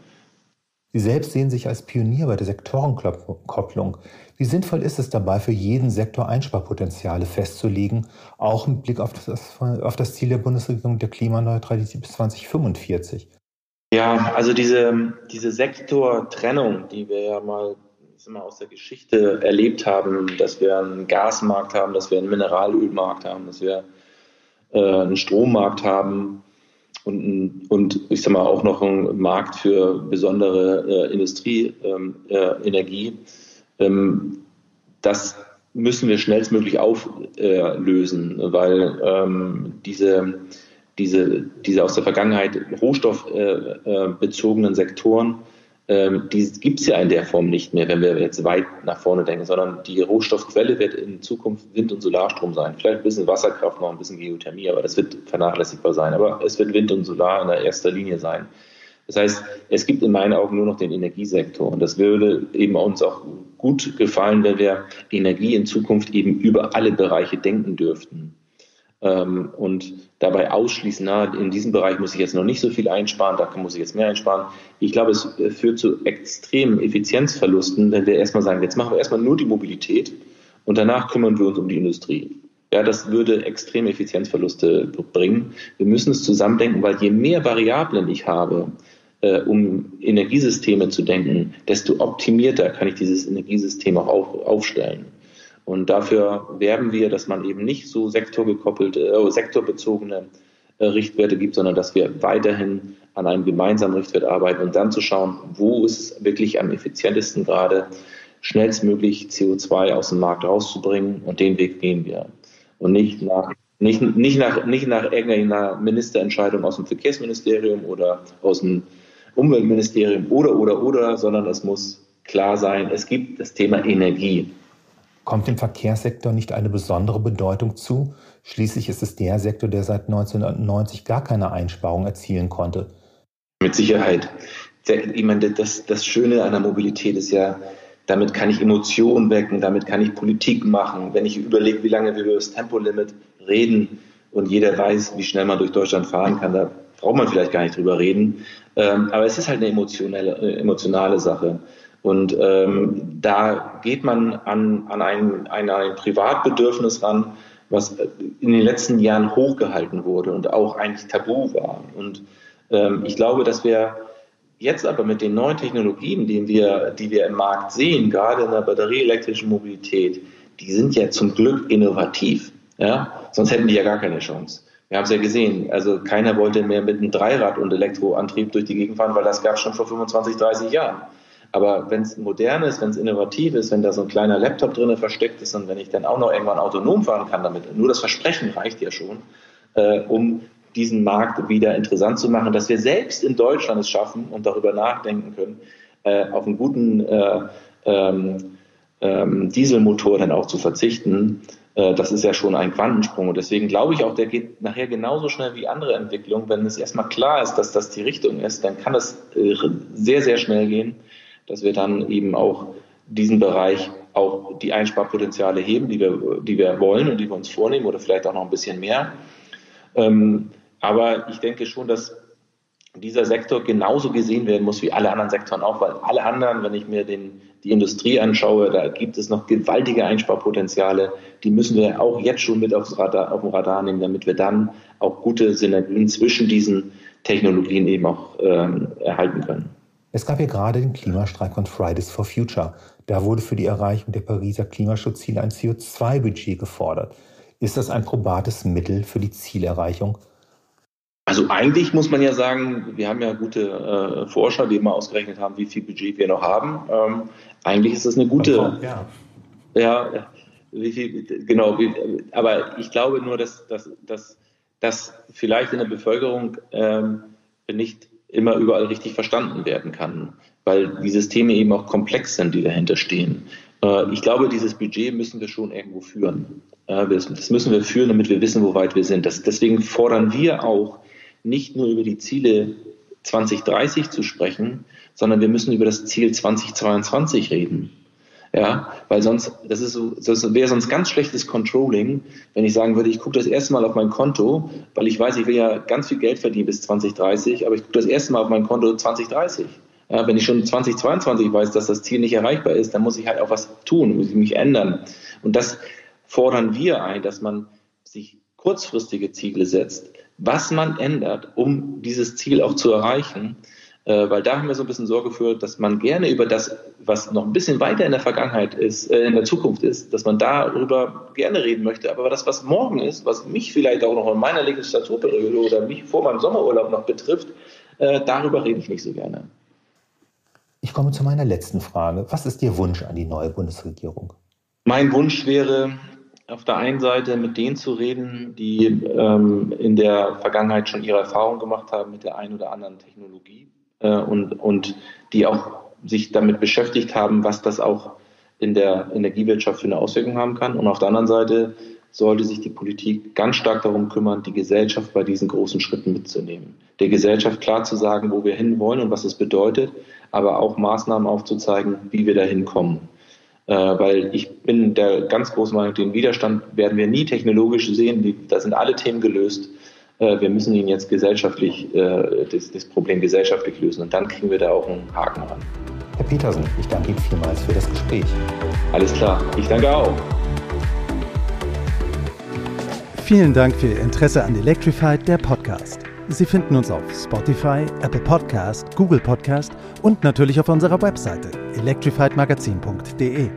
Sie selbst sehen sich als Pionier bei der Sektorenkopplung. Wie sinnvoll ist es dabei, für jeden Sektor Einsparpotenziale festzulegen, auch mit Blick auf das, auf das Ziel der Bundesregierung der Klimaneutralität bis 2045? Ja, also diese, diese Sektortrennung, die wir ja mal mal, aus der Geschichte erlebt haben, dass wir einen Gasmarkt haben, dass wir einen Mineralölmarkt haben, dass wir äh, einen Strommarkt haben und, und ich sag mal auch noch einen Markt für besondere äh, Industrieenergie. Ähm, äh, ähm, das müssen wir schnellstmöglich auflösen, weil ähm, diese, diese, diese aus der Vergangenheit rohstoffbezogenen Sektoren ähm, die gibt es ja in der Form nicht mehr, wenn wir jetzt weit nach vorne denken, sondern die Rohstoffquelle wird in Zukunft Wind- und Solarstrom sein. Vielleicht ein bisschen Wasserkraft, noch ein bisschen Geothermie, aber das wird vernachlässigbar sein. Aber es wird Wind und Solar in der erster Linie sein. Das heißt, es gibt in meinen Augen nur noch den Energiesektor. Und das würde eben uns auch gut gefallen, wenn wir Energie in Zukunft eben über alle Bereiche denken dürften ähm, und dabei ausschließen, na, in diesem Bereich muss ich jetzt noch nicht so viel einsparen, da muss ich jetzt mehr einsparen. Ich glaube, es führt zu extremen Effizienzverlusten, wenn wir erstmal sagen, jetzt machen wir erstmal nur die Mobilität und danach kümmern wir uns um die Industrie. Ja, das würde extreme Effizienzverluste bringen. Wir müssen es zusammendenken, weil je mehr Variablen ich habe, äh, um Energiesysteme zu denken, desto optimierter kann ich dieses Energiesystem auch auf, aufstellen. Und dafür werben wir, dass man eben nicht so sektorgekoppelte, äh, sektorbezogene äh, Richtwerte gibt, sondern dass wir weiterhin an einem gemeinsamen Richtwert arbeiten und dann zu schauen, wo ist es wirklich am effizientesten gerade, schnellstmöglich CO2 aus dem Markt rauszubringen und den Weg gehen wir. Und nicht nach, nicht, nicht nach, nicht nach irgendeiner Ministerentscheidung aus dem Verkehrsministerium oder aus dem Umweltministerium oder, oder, oder, sondern es muss klar sein, es gibt das Thema Energie. Kommt dem Verkehrssektor nicht eine besondere Bedeutung zu? Schließlich ist es der Sektor, der seit 1990 gar keine Einsparung erzielen konnte. Mit Sicherheit. Ich meine, das, das Schöne an der Mobilität ist ja, damit kann ich Emotionen wecken, damit kann ich Politik machen. Wenn ich überlege, wie lange wir über das Tempolimit reden und jeder weiß, wie schnell man durch Deutschland fahren kann, da braucht man vielleicht gar nicht drüber reden. Ähm, aber es ist halt eine emotionale, äh, emotionale Sache. Und ähm, da geht man an, an, ein, an ein Privatbedürfnis ran, was in den letzten Jahren hochgehalten wurde und auch eigentlich tabu war. Und ähm, ich glaube, dass wir jetzt aber mit den neuen Technologien, die wir, die wir im Markt sehen, gerade in der batterieelektrischen Mobilität, die sind ja zum Glück innovativ. Ja? Sonst hätten die ja gar keine Chance. Wir haben es ja gesehen. Also keiner wollte mehr mit einem Dreirad und Elektroantrieb durch die Gegend fahren, weil das gab es schon vor 25, 30 Jahren. Aber wenn es modern ist, wenn es innovativ ist, wenn da so ein kleiner Laptop drin versteckt ist und wenn ich dann auch noch irgendwann autonom fahren kann damit, nur das Versprechen reicht ja schon, äh, um diesen Markt wieder interessant zu machen, dass wir selbst in Deutschland es schaffen und darüber nachdenken können, äh, auf einen guten äh, ähm, ähm, Dieselmotor dann auch zu verzichten. Äh, das ist ja schon ein Quantensprung. Und deswegen glaube ich auch, der geht nachher genauso schnell wie andere Entwicklungen. Wenn es erstmal klar ist, dass das die Richtung ist, dann kann das äh, sehr, sehr schnell gehen dass wir dann eben auch diesen Bereich auch die Einsparpotenziale heben, die wir, die wir wollen und die wir uns vornehmen oder vielleicht auch noch ein bisschen mehr. Ähm, aber ich denke schon, dass dieser Sektor genauso gesehen werden muss wie alle anderen Sektoren auch, weil alle anderen, wenn ich mir den, die Industrie anschaue, da gibt es noch gewaltige Einsparpotenziale, die müssen wir auch jetzt schon mit aufs Radar, auf dem Radar nehmen, damit wir dann auch gute Synergien zwischen diesen Technologien eben auch ähm, erhalten können. Es gab ja gerade den Klimastreik von Fridays for Future. Da wurde für die Erreichung der Pariser Klimaschutzziele ein CO2-Budget gefordert. Ist das ein probates Mittel für die Zielerreichung? Also eigentlich muss man ja sagen, wir haben ja gute äh, Forscher, die immer ausgerechnet haben, wie viel Budget wir noch haben. Ähm, eigentlich ist das eine gute. Ja, ja wie viel, genau. Wie, aber ich glaube nur, dass, dass, dass, dass vielleicht in der Bevölkerung ähm, nicht immer überall richtig verstanden werden kann, weil die Systeme eben auch komplex sind, die dahinter stehen. Äh, ich glaube, dieses Budget müssen wir schon irgendwo führen. Das müssen wir führen, damit wir wissen, wo weit wir sind. deswegen fordern wir auch, nicht nur über die Ziele 2030 zu sprechen, sondern wir müssen über das Ziel 2022 reden. Ja, weil sonst, das ist so, das wäre sonst ganz schlechtes Controlling, wenn ich sagen würde, ich gucke das erste Mal auf mein Konto, weil ich weiß, ich will ja ganz viel Geld verdienen bis 2030, aber ich gucke das erste Mal auf mein Konto 2030. Äh, wenn ich schon 2022 weiß, dass das Ziel nicht erreichbar ist, dann muss ich halt auch was tun, muss ich mich ändern. Und das fordern wir ein, dass man sich kurzfristige Ziele setzt, was man ändert, um dieses Ziel auch zu erreichen. Äh, weil da haben wir so ein bisschen Sorge für, dass man gerne über das, was noch ein bisschen weiter in der Vergangenheit ist, äh, in der Zukunft ist, dass man darüber gerne reden möchte. Aber das, was morgen ist, was mich vielleicht auch noch in meiner Legislaturperiode oder mich vor meinem Sommerurlaub noch betrifft, äh, darüber rede ich nicht so gerne. Ich komme zu meiner letzten Frage. Was ist Ihr Wunsch an die neue Bundesregierung? Mein Wunsch wäre, auf der einen Seite mit denen zu reden, die ähm, in der Vergangenheit schon ihre Erfahrungen gemacht haben mit der einen oder anderen Technologie äh, und, und die auch sich damit beschäftigt haben, was das auch in der Energiewirtschaft für eine Auswirkung haben kann. Und auf der anderen Seite sollte sich die Politik ganz stark darum kümmern, die Gesellschaft bei diesen großen Schritten mitzunehmen. Der Gesellschaft klar zu sagen, wo wir hinwollen und was es bedeutet, aber auch Maßnahmen aufzuzeigen, wie wir dahin kommen. Äh, weil ich bin der ganz großen Meinung, den Widerstand werden wir nie technologisch sehen. Die, da sind alle Themen gelöst. Äh, wir müssen ihn jetzt gesellschaftlich, äh, das, das Problem gesellschaftlich lösen und dann kriegen wir da auch einen Haken ran. Herr Petersen, ich danke Ihnen vielmals für das Gespräch. Alles klar, ich danke auch. Vielen Dank für Ihr Interesse an Electrified, der Podcast. Sie finden uns auf Spotify, Apple Podcast, Google Podcast und natürlich auf unserer Webseite electrifiedmagazin.de.